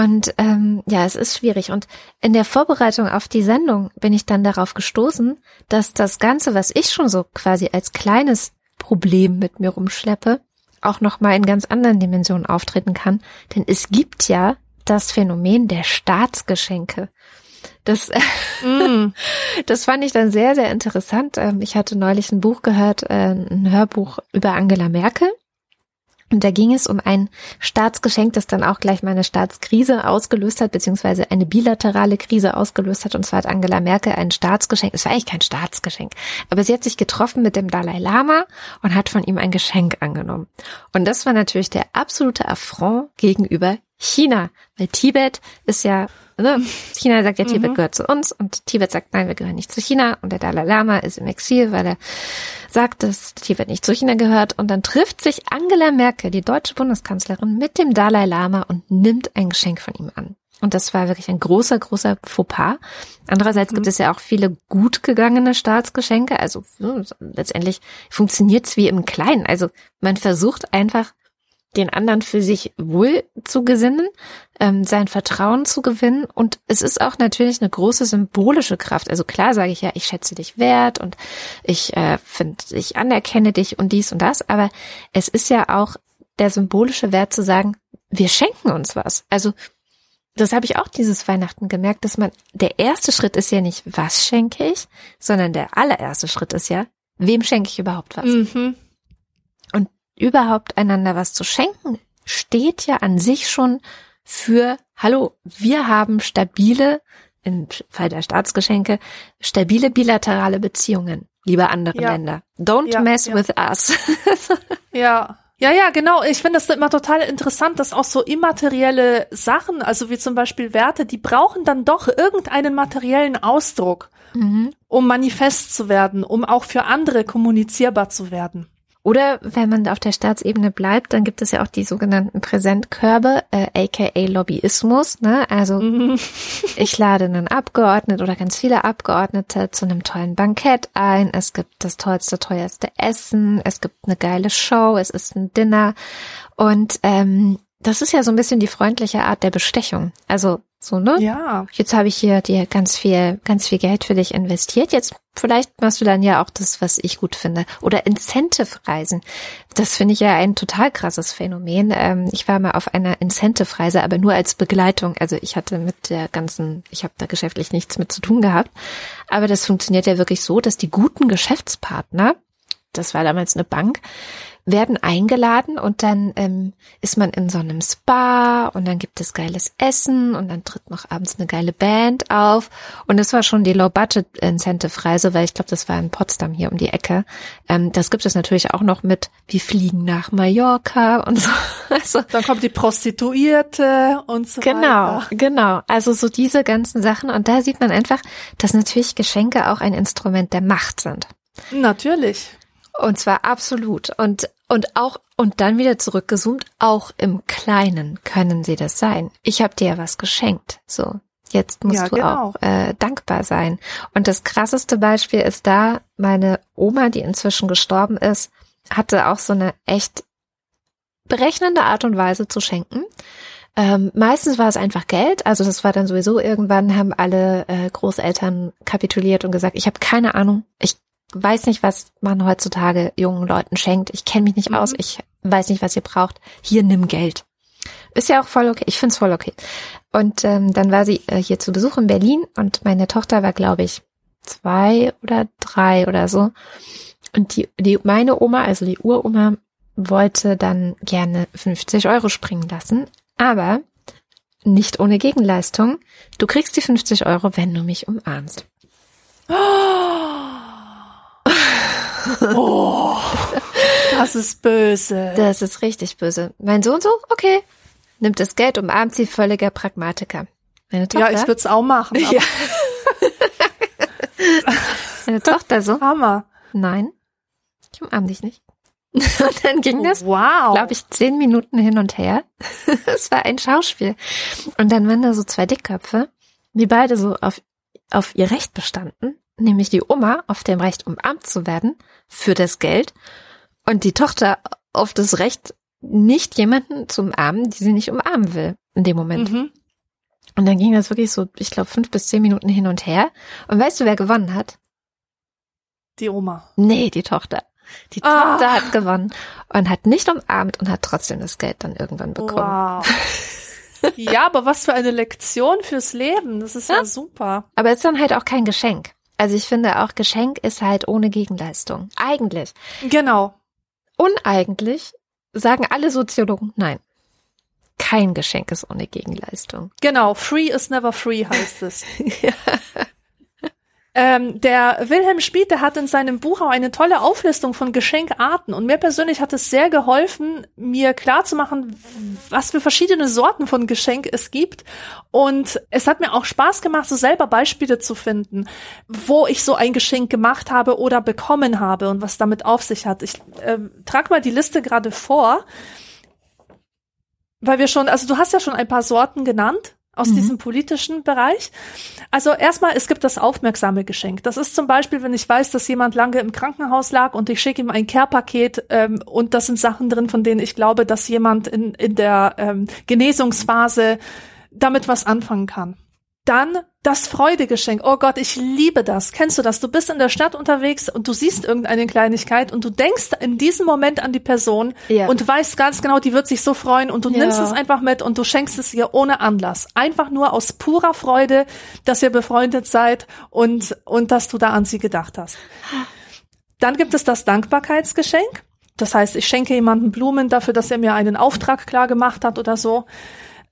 Und ähm, ja, es ist schwierig. Und in der Vorbereitung auf die Sendung bin ich dann darauf gestoßen, dass das Ganze, was ich schon so quasi als kleines Problem mit mir rumschleppe, auch noch mal in ganz anderen Dimensionen auftreten kann. Denn es gibt ja das Phänomen der Staatsgeschenke. Das Mm. das fand ich dann sehr, sehr interessant. Ähm, Ich hatte neulich ein Buch gehört, äh, ein Hörbuch über Angela Merkel. Und da ging es um ein Staatsgeschenk, das dann auch gleich mal eine Staatskrise ausgelöst hat, beziehungsweise eine bilaterale Krise ausgelöst hat. Und zwar hat Angela Merkel ein Staatsgeschenk, es war eigentlich kein Staatsgeschenk, aber sie hat sich getroffen mit dem Dalai Lama und hat von ihm ein Geschenk angenommen. Und das war natürlich der absolute Affront gegenüber China, weil Tibet ist ja, ne, China sagt ja, Tibet gehört zu uns und Tibet sagt, nein, wir gehören nicht zu China und der Dalai Lama ist im Exil, weil er sagt, dass Tibet nicht zu China gehört und dann trifft sich Angela Merkel, die deutsche Bundeskanzlerin, mit dem Dalai Lama und nimmt ein Geschenk von ihm an. Und das war wirklich ein großer, großer Fauxpas. Andererseits gibt es ja auch viele gut gegangene Staatsgeschenke. Also hm, letztendlich funktioniert's wie im Kleinen. Also man versucht einfach den anderen für sich wohl zu gesinnen, ähm, sein Vertrauen zu gewinnen. Und es ist auch natürlich eine große symbolische Kraft. Also klar sage ich ja, ich schätze dich wert und ich äh, finde, ich anerkenne dich und dies und das. Aber es ist ja auch der symbolische Wert zu sagen, wir schenken uns was. Also das habe ich auch dieses Weihnachten gemerkt, dass man, der erste Schritt ist ja nicht, was schenke ich, sondern der allererste Schritt ist ja, wem schenke ich überhaupt was? Mhm. Überhaupt einander was zu schenken, steht ja an sich schon für, hallo, wir haben stabile, im Fall der Staatsgeschenke, stabile bilaterale Beziehungen, liebe andere Ja. Länder. Don't Ja, mess ja. with us. Ja. Ja, ja, genau. Ich finde das immer total interessant, dass auch so immaterielle Sachen, also wie zum Beispiel Werte, die brauchen dann doch irgendeinen materiellen Ausdruck, mhm. um manifest zu werden, um auch für andere kommunizierbar zu werden. Oder wenn man auf der Staatsebene bleibt, dann gibt es ja auch die sogenannten Präsentkörbe, äh, aka Lobbyismus. Ne? Also Mhm. ich lade einen Abgeordneten oder ganz viele Abgeordnete zu einem tollen Bankett ein. Es gibt das tollste, teuerste Essen. Es gibt eine geile Show. Es ist ein Dinner. Und ähm, das ist ja so ein bisschen die freundliche Art der Bestechung. Also so, ne? Ja. Jetzt habe ich hier dir ganz viel, ganz viel Geld für dich investiert. Jetzt vielleicht machst du dann ja auch das, was ich gut finde. Oder Incentive-Reisen. Das finde ich ja ein total krasses Phänomen. Ähm, ich war mal auf einer Incentive-Reise, aber nur als Begleitung. Also ich hatte mit der ganzen, ich habe da geschäftlich nichts mit zu tun gehabt. Aber das funktioniert ja wirklich so, dass die guten Geschäftspartner, das war damals eine Bank, werden eingeladen und dann ähm, ist man in so einem Spa und dann gibt es geiles Essen und dann tritt noch abends eine geile Band auf und das war schon die Low-Budget-Incentive-Reise, weil ich glaube, das war in Potsdam hier um die Ecke. Ähm, das gibt es natürlich auch noch mit, wir fliegen nach Mallorca und so. Also Dann kommt die Prostituierte und so Genau, weiter. genau. Also so diese ganzen Sachen. Und da sieht man einfach, dass natürlich Geschenke auch ein Instrument der Macht sind. Natürlich. Und zwar absolut. Und, und auch, und dann wieder zurückgezoomt, auch im Kleinen können sie das sein. Ich habe dir ja was geschenkt. So. Jetzt musst Ja, du genau. auch äh, dankbar sein. Und das krasseste Beispiel ist da, meine Oma, die inzwischen gestorben ist, hatte auch so eine echt berechnende Art und Weise zu schenken. Ähm, meistens war es einfach Geld, also das war dann sowieso irgendwann haben alle äh, Großeltern kapituliert und gesagt, ich habe keine Ahnung, ich weiß nicht, was man heutzutage jungen Leuten schenkt, ich kenne mich nicht Mhm. aus, ich weiß nicht, was ihr braucht, hier nimm Geld. Ist ja auch voll okay, ich find's voll okay. Und ähm, dann war sie äh, hier zu Besuch in Berlin und meine Tochter war, glaube ich, zwei oder drei oder so. Und die, die meine Oma, also die Uroma, wollte dann gerne 50 Euro springen lassen, aber nicht ohne Gegenleistung. Du kriegst die 50 Euro, wenn du mich umarmst. Oh, das ist böse. Das ist richtig böse. Mein Sohn so, okay, nimmt das Geld, umarmt sie, völliger Pragmatiker. Meine ja, Tochter, ich würde es auch machen. aber Ja. meine Tochter so, Hammer. nein, ich umarm dich nicht. Und dann ging das wow. glaube ich, zehn Minuten hin und her. Es war ein Schauspiel. Und dann waren da so zwei Dickköpfe, die beide so auf, auf ihr Recht bestanden, nämlich die Oma auf dem Recht, umarmt zu werden für das Geld und die Tochter auf das Recht, nicht jemanden zu umarmen, die sie nicht umarmen will in dem Moment. Mhm. Und dann ging das wirklich so, ich glaube, fünf bis zehn Minuten hin und her. Und weißt du, wer gewonnen hat? Die Oma. Nee, die Tochter. Die Ah. Tochter hat gewonnen und hat nicht umarmt und hat trotzdem das Geld dann irgendwann bekommen. Wow. ja, aber was für eine Lektion fürs Leben. Das ist ja, super. Aber es ist dann halt auch kein Geschenk. Also ich finde auch Geschenk ist halt ohne Gegenleistung. Eigentlich. Genau. Uneigentlich sagen alle Soziologen nein. Kein Geschenk ist ohne Gegenleistung. Genau. Free is never free heißt es. Ähm, der Wilhelm Schmid, hat in seinem Buch auch eine tolle Auflistung von Geschenkarten. Und mir persönlich hat es sehr geholfen, mir klarzumachen, was für verschiedene Sorten von Geschenk es gibt. Und es hat mir auch Spaß gemacht, so selber Beispiele zu finden, wo ich so ein Geschenk gemacht habe oder bekommen habe und was damit auf sich hat. Ich ähm, trag mal die Liste gerade vor, weil wir schon, also du hast ja schon ein paar Sorten genannt aus mhm. diesem politischen Bereich. Also erstmal, es gibt das aufmerksame Geschenk. Das ist zum Beispiel, wenn ich weiß, dass jemand lange im Krankenhaus lag und ich schicke ihm ein Care-Paket ähm, und das sind Sachen drin, von denen ich glaube, dass jemand in, in der ähm, Genesungsphase damit was anfangen kann. Dann das Freudegeschenk. Oh Gott, ich liebe das. Kennst du das? Du bist in der Stadt unterwegs und du siehst irgendeine Kleinigkeit und du denkst in diesem Moment an die Person ja. und weißt ganz genau, die wird sich so freuen und du ja. nimmst es einfach mit und du schenkst es ihr ohne Anlass. Einfach nur aus purer Freude, dass ihr befreundet seid und, und dass du da an sie gedacht hast. Dann gibt es das Dankbarkeitsgeschenk. Das heißt, ich schenke jemandem Blumen dafür, dass er mir einen Auftrag klar gemacht hat oder so.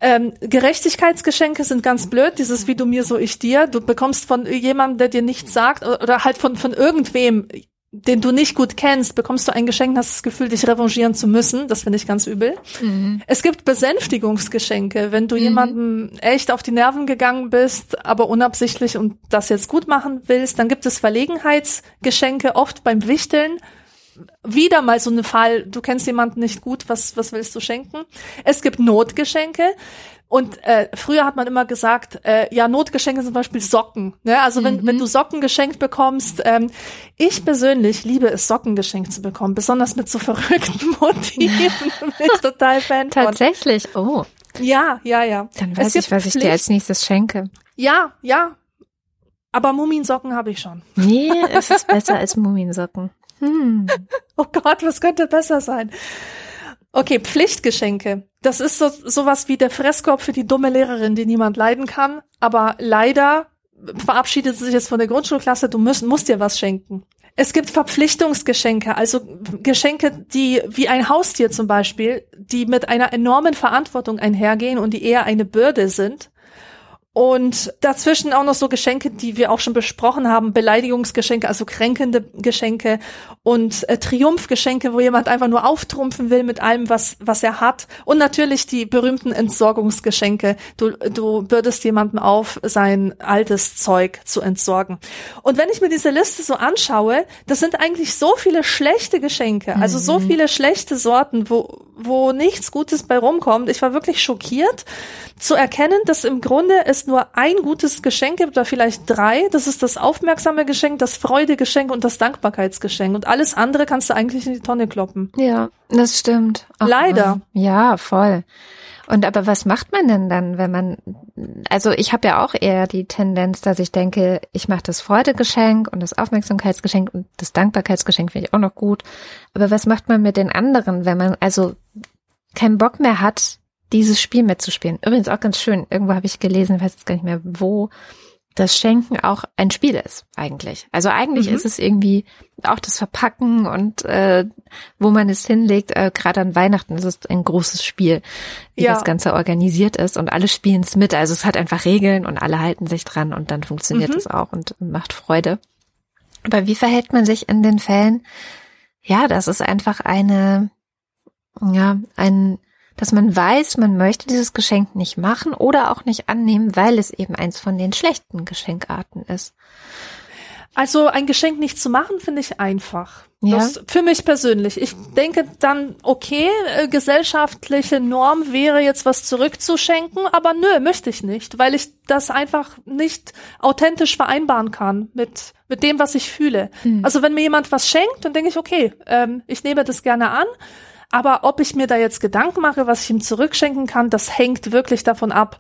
Ähm, Gerechtigkeitsgeschenke sind ganz blöd, dieses wie du mir, so ich dir. Du bekommst von jemandem, der dir nichts sagt, oder halt von, von irgendwem, den du nicht gut kennst, bekommst du ein Geschenk und hast das Gefühl, dich revanchieren zu müssen. Das finde ich ganz übel. Mhm. Es gibt Besänftigungsgeschenke, wenn du mhm. jemandem echt auf die Nerven gegangen bist, aber unabsichtlich und das jetzt gut machen willst, dann gibt es Verlegenheitsgeschenke, oft beim Wichteln wieder mal so eine Fall, du kennst jemanden nicht gut, was, was willst du schenken? Es gibt Notgeschenke. Und äh, früher hat man immer gesagt, äh, ja, Notgeschenke sind zum Beispiel Socken. Ne? Also wenn, mhm. wenn du Socken geschenkt bekommst, ähm, ich persönlich liebe es, Socken geschenkt zu bekommen, besonders mit so verrückten Motiven. bin ich total Fan. Tatsächlich, oh. Ja, ja, ja. Dann weiß ich, was ich dir als nächstes schenke. Ja, ja. Aber Muminsocken habe ich schon. Nee, es ist besser als Muminsocken. Hm. Oh Gott, was könnte besser sein? Okay, Pflichtgeschenke. Das ist so sowas wie der Fresskorb für die dumme Lehrerin, die niemand leiden kann. Aber leider verabschiedet sie sich jetzt von der Grundschulklasse. Du musst, musst dir was schenken. Es gibt Verpflichtungsgeschenke, also Geschenke, die wie ein Haustier zum Beispiel, die mit einer enormen Verantwortung einhergehen und die eher eine Bürde sind. Und dazwischen auch noch so Geschenke, die wir auch schon besprochen haben, Beleidigungsgeschenke, also kränkende Geschenke und äh, Triumphgeschenke, wo jemand einfach nur auftrumpfen will mit allem, was, was er hat. Und natürlich die berühmten Entsorgungsgeschenke. Du, du bürdest jemandem auf, sein altes Zeug zu entsorgen. Und wenn ich mir diese Liste so anschaue, das sind eigentlich so viele schlechte Geschenke, also so mhm. viele schlechte Sorten, wo, wo nichts Gutes bei rumkommt. Ich war wirklich schockiert zu erkennen, dass im Grunde es nur ein gutes Geschenk gibt oder vielleicht drei. Das ist das aufmerksame Geschenk, das Freudegeschenk und das Dankbarkeitsgeschenk. Und alles andere kannst du eigentlich in die Tonne kloppen. Ja, das stimmt. Ach, Leider. Ja, voll. Und aber was macht man denn dann, wenn man, also ich habe ja auch eher die Tendenz, dass ich denke, ich mache das Freudegeschenk und das Aufmerksamkeitsgeschenk und das Dankbarkeitsgeschenk finde ich auch noch gut. Aber was macht man mit den anderen, wenn man also keinen Bock mehr hat, dieses Spiel mitzuspielen. Übrigens auch ganz schön. Irgendwo habe ich gelesen, weiß jetzt gar nicht mehr wo, dass Schenken auch ein Spiel ist eigentlich. Also eigentlich mhm. ist es irgendwie auch das Verpacken und äh, wo man es hinlegt. Äh, Gerade an Weihnachten ist es ein großes Spiel, wie ja. das Ganze organisiert ist und alle spielen es mit. Also es hat einfach Regeln und alle halten sich dran und dann funktioniert es mhm. auch und macht Freude. Aber wie verhält man sich in den Fällen? Ja, das ist einfach eine, ja, ein dass man weiß, man möchte dieses Geschenk nicht machen oder auch nicht annehmen, weil es eben eins von den schlechten Geschenkarten ist. Also ein Geschenk nicht zu machen, finde ich einfach. Ja. Das, für mich persönlich. Ich denke dann, okay, äh, gesellschaftliche Norm wäre jetzt was zurückzuschenken, aber nö, möchte ich nicht, weil ich das einfach nicht authentisch vereinbaren kann mit, mit dem, was ich fühle. Mhm. Also wenn mir jemand was schenkt, dann denke ich, okay, ähm, ich nehme das gerne an aber ob ich mir da jetzt Gedanken mache, was ich ihm zurückschenken kann, das hängt wirklich davon ab,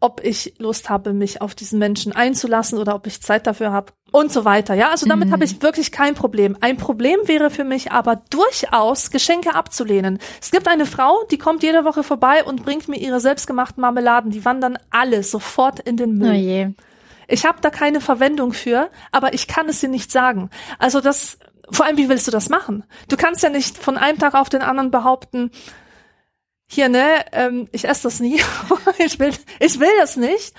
ob ich Lust habe, mich auf diesen Menschen einzulassen oder ob ich Zeit dafür habe und so weiter. Ja, also damit mhm. habe ich wirklich kein Problem. Ein Problem wäre für mich aber durchaus, Geschenke abzulehnen. Es gibt eine Frau, die kommt jede Woche vorbei und bringt mir ihre selbstgemachten Marmeladen. Die wandern alle sofort in den Müll. Oh. Ich habe da keine Verwendung für, aber ich kann es dir nicht sagen. Also das vor allem, wie willst du das machen? Du kannst ja nicht von einem Tag auf den anderen behaupten, hier, ne, ähm, ich esse das nie. ich will, ich will das nicht.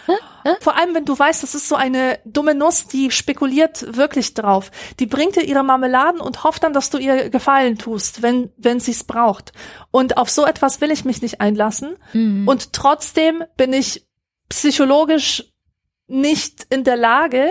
Vor allem, wenn du weißt, das ist so eine dumme Nuss, die spekuliert wirklich drauf. Die bringt dir ihre Marmeladen und hofft dann, dass du ihr Gefallen tust, wenn, wenn sie es braucht. Und auf so etwas will ich mich nicht einlassen. Mhm. Und trotzdem bin ich psychologisch nicht in der Lage,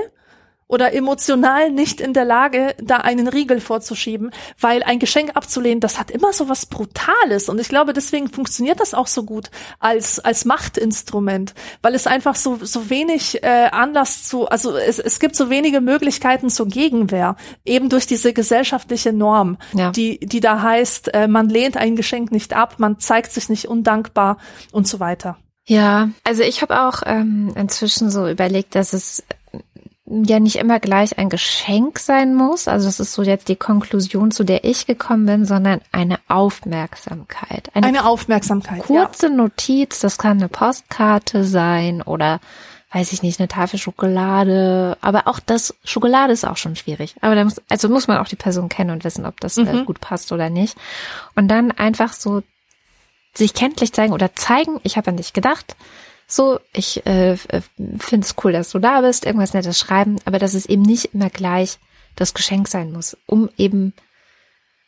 oder emotional nicht in der Lage, da einen Riegel vorzuschieben, weil ein Geschenk abzulehnen, das hat immer so was Brutales und ich glaube, deswegen funktioniert das auch so gut als als Machtinstrument, weil es einfach so so wenig äh, Anlass zu, also es, es gibt so wenige Möglichkeiten zur Gegenwehr, eben durch diese gesellschaftliche Norm, ja. die die da heißt, äh, man lehnt ein Geschenk nicht ab, man zeigt sich nicht undankbar und so weiter. Ja, also ich habe auch ähm, inzwischen so überlegt, dass es ja nicht immer gleich ein Geschenk sein muss. Also das ist so jetzt die Konklusion, zu der ich gekommen bin, sondern eine Aufmerksamkeit. Eine, eine Aufmerksamkeit. Kurze ja. Notiz, das kann eine Postkarte sein oder weiß ich nicht, eine Tafel Schokolade. Aber auch das Schokolade ist auch schon schwierig. Aber da muss, also muss man auch die Person kennen und wissen, ob das äh, mhm. gut passt oder nicht. Und dann einfach so sich kenntlich zeigen oder zeigen, ich habe an dich gedacht so, ich äh, finde es cool, dass du da bist, irgendwas Nettes schreiben, aber dass es eben nicht immer gleich das Geschenk sein muss, um eben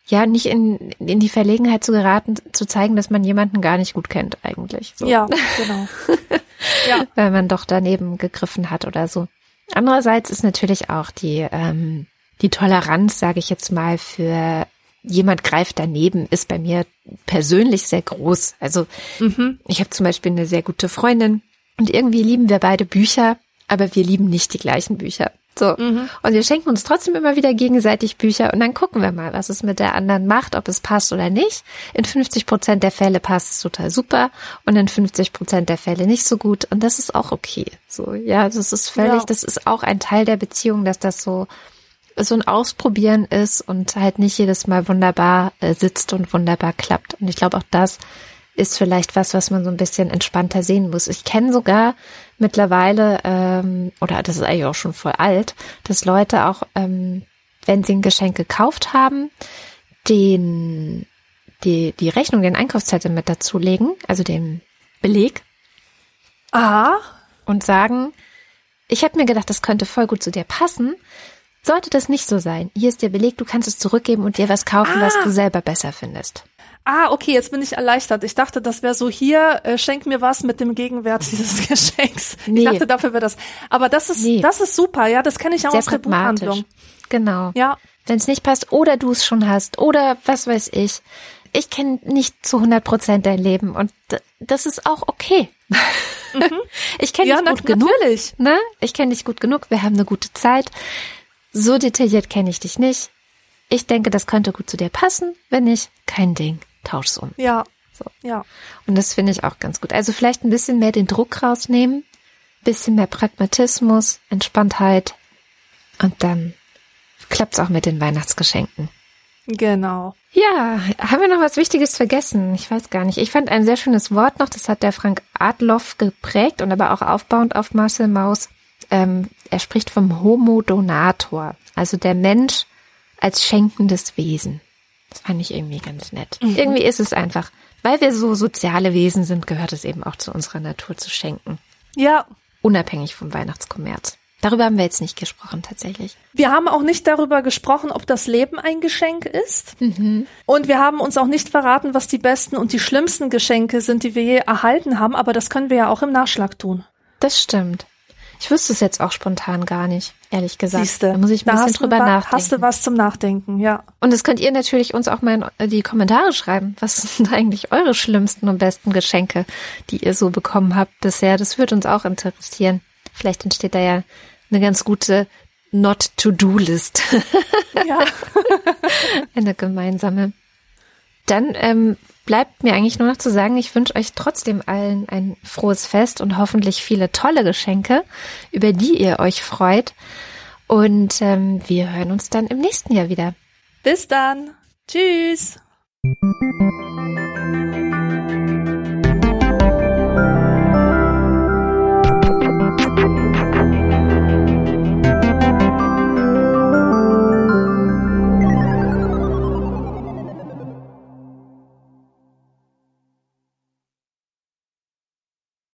ja nicht in, in die Verlegenheit zu geraten, zu zeigen, dass man jemanden gar nicht gut kennt eigentlich. So. Ja, genau. ja. Weil man doch daneben gegriffen hat oder so. Andererseits ist natürlich auch die ähm, die Toleranz, sage ich jetzt mal, für jemand greift daneben, ist bei mir persönlich sehr groß. Also mhm. ich habe zum Beispiel eine sehr gute Freundin und irgendwie lieben wir beide Bücher, aber wir lieben nicht die gleichen Bücher. So. Mhm. Und wir schenken uns trotzdem immer wieder gegenseitig Bücher und dann gucken wir mal, was es mit der anderen macht, ob es passt oder nicht. In 50 Prozent der Fälle passt es total super und in 50 Prozent der Fälle nicht so gut. Und das ist auch okay. So, ja, das ist völlig, ja. das ist auch ein Teil der Beziehung, dass das so so ein Ausprobieren ist und halt nicht jedes Mal wunderbar äh, sitzt und wunderbar klappt. Und ich glaube, auch das ist vielleicht was, was man so ein bisschen entspannter sehen muss. Ich kenne sogar mittlerweile, ähm, oder das ist eigentlich auch schon voll alt, dass Leute auch, ähm, wenn sie ein Geschenk gekauft haben, den, die, die Rechnung, den Einkaufszettel mit dazulegen, also den Beleg. Aha. Und sagen, ich habe mir gedacht, das könnte voll gut zu dir passen. Sollte das nicht so sein, hier ist der Beleg, du kannst es zurückgeben und dir was kaufen, ah. was du selber besser findest. Ah, okay, jetzt bin ich erleichtert. Ich dachte, das wäre so hier, äh, schenk mir was mit dem Gegenwert dieses Geschenks. Nee. Ich dachte, dafür wäre das. Aber das ist, nee. das ist super, ja, das kenne ich auch Sehr aus der Buchhandlung. Genau. Ja. Wenn es nicht passt oder du es schon hast oder was weiß ich. Ich kenne nicht zu 100 Prozent dein Leben und das ist auch okay. Mhm. ich kenne ja, dich gut genug. Ne? Ich kenne dich gut genug. Wir haben eine gute Zeit. So detailliert kenne ich dich nicht. Ich denke, das könnte gut zu dir passen. Wenn nicht, kein Ding. Tausch's um. Ja. So. Ja. Und das finde ich auch ganz gut. Also vielleicht ein bisschen mehr den Druck rausnehmen, bisschen mehr Pragmatismus, Entspanntheit und dann klappt's auch mit den Weihnachtsgeschenken. Genau. Ja, haben wir noch was Wichtiges vergessen? Ich weiß gar nicht. Ich fand ein sehr schönes Wort noch, das hat der Frank Adloff geprägt und aber auch aufbauend auf Marcel Maus ähm, er spricht vom Homo Donator, also der Mensch als schenkendes Wesen. Das fand ich irgendwie ganz nett. Mhm. Irgendwie ist es einfach, weil wir so soziale Wesen sind, gehört es eben auch zu unserer Natur zu schenken. Ja. Unabhängig vom Weihnachtskommerz. Darüber haben wir jetzt nicht gesprochen, tatsächlich. Wir haben auch nicht darüber gesprochen, ob das Leben ein Geschenk ist. Mhm. Und wir haben uns auch nicht verraten, was die besten und die schlimmsten Geschenke sind, die wir je erhalten haben. Aber das können wir ja auch im Nachschlag tun. Das stimmt. Ich wüsste es jetzt auch spontan gar nicht, ehrlich gesagt. Siehste, da muss ich ein bisschen drüber nachdenken. Hast du was zum Nachdenken, ja. Und das könnt ihr natürlich uns auch mal in die Kommentare schreiben. Was sind eigentlich eure schlimmsten und besten Geschenke, die ihr so bekommen habt bisher? Das würde uns auch interessieren. Vielleicht entsteht da ja eine ganz gute Not-to-Do-List. Ja. eine gemeinsame. Dann ähm, bleibt mir eigentlich nur noch zu sagen, ich wünsche euch trotzdem allen ein frohes Fest und hoffentlich viele tolle Geschenke, über die ihr euch freut. Und ähm, wir hören uns dann im nächsten Jahr wieder. Bis dann. Tschüss.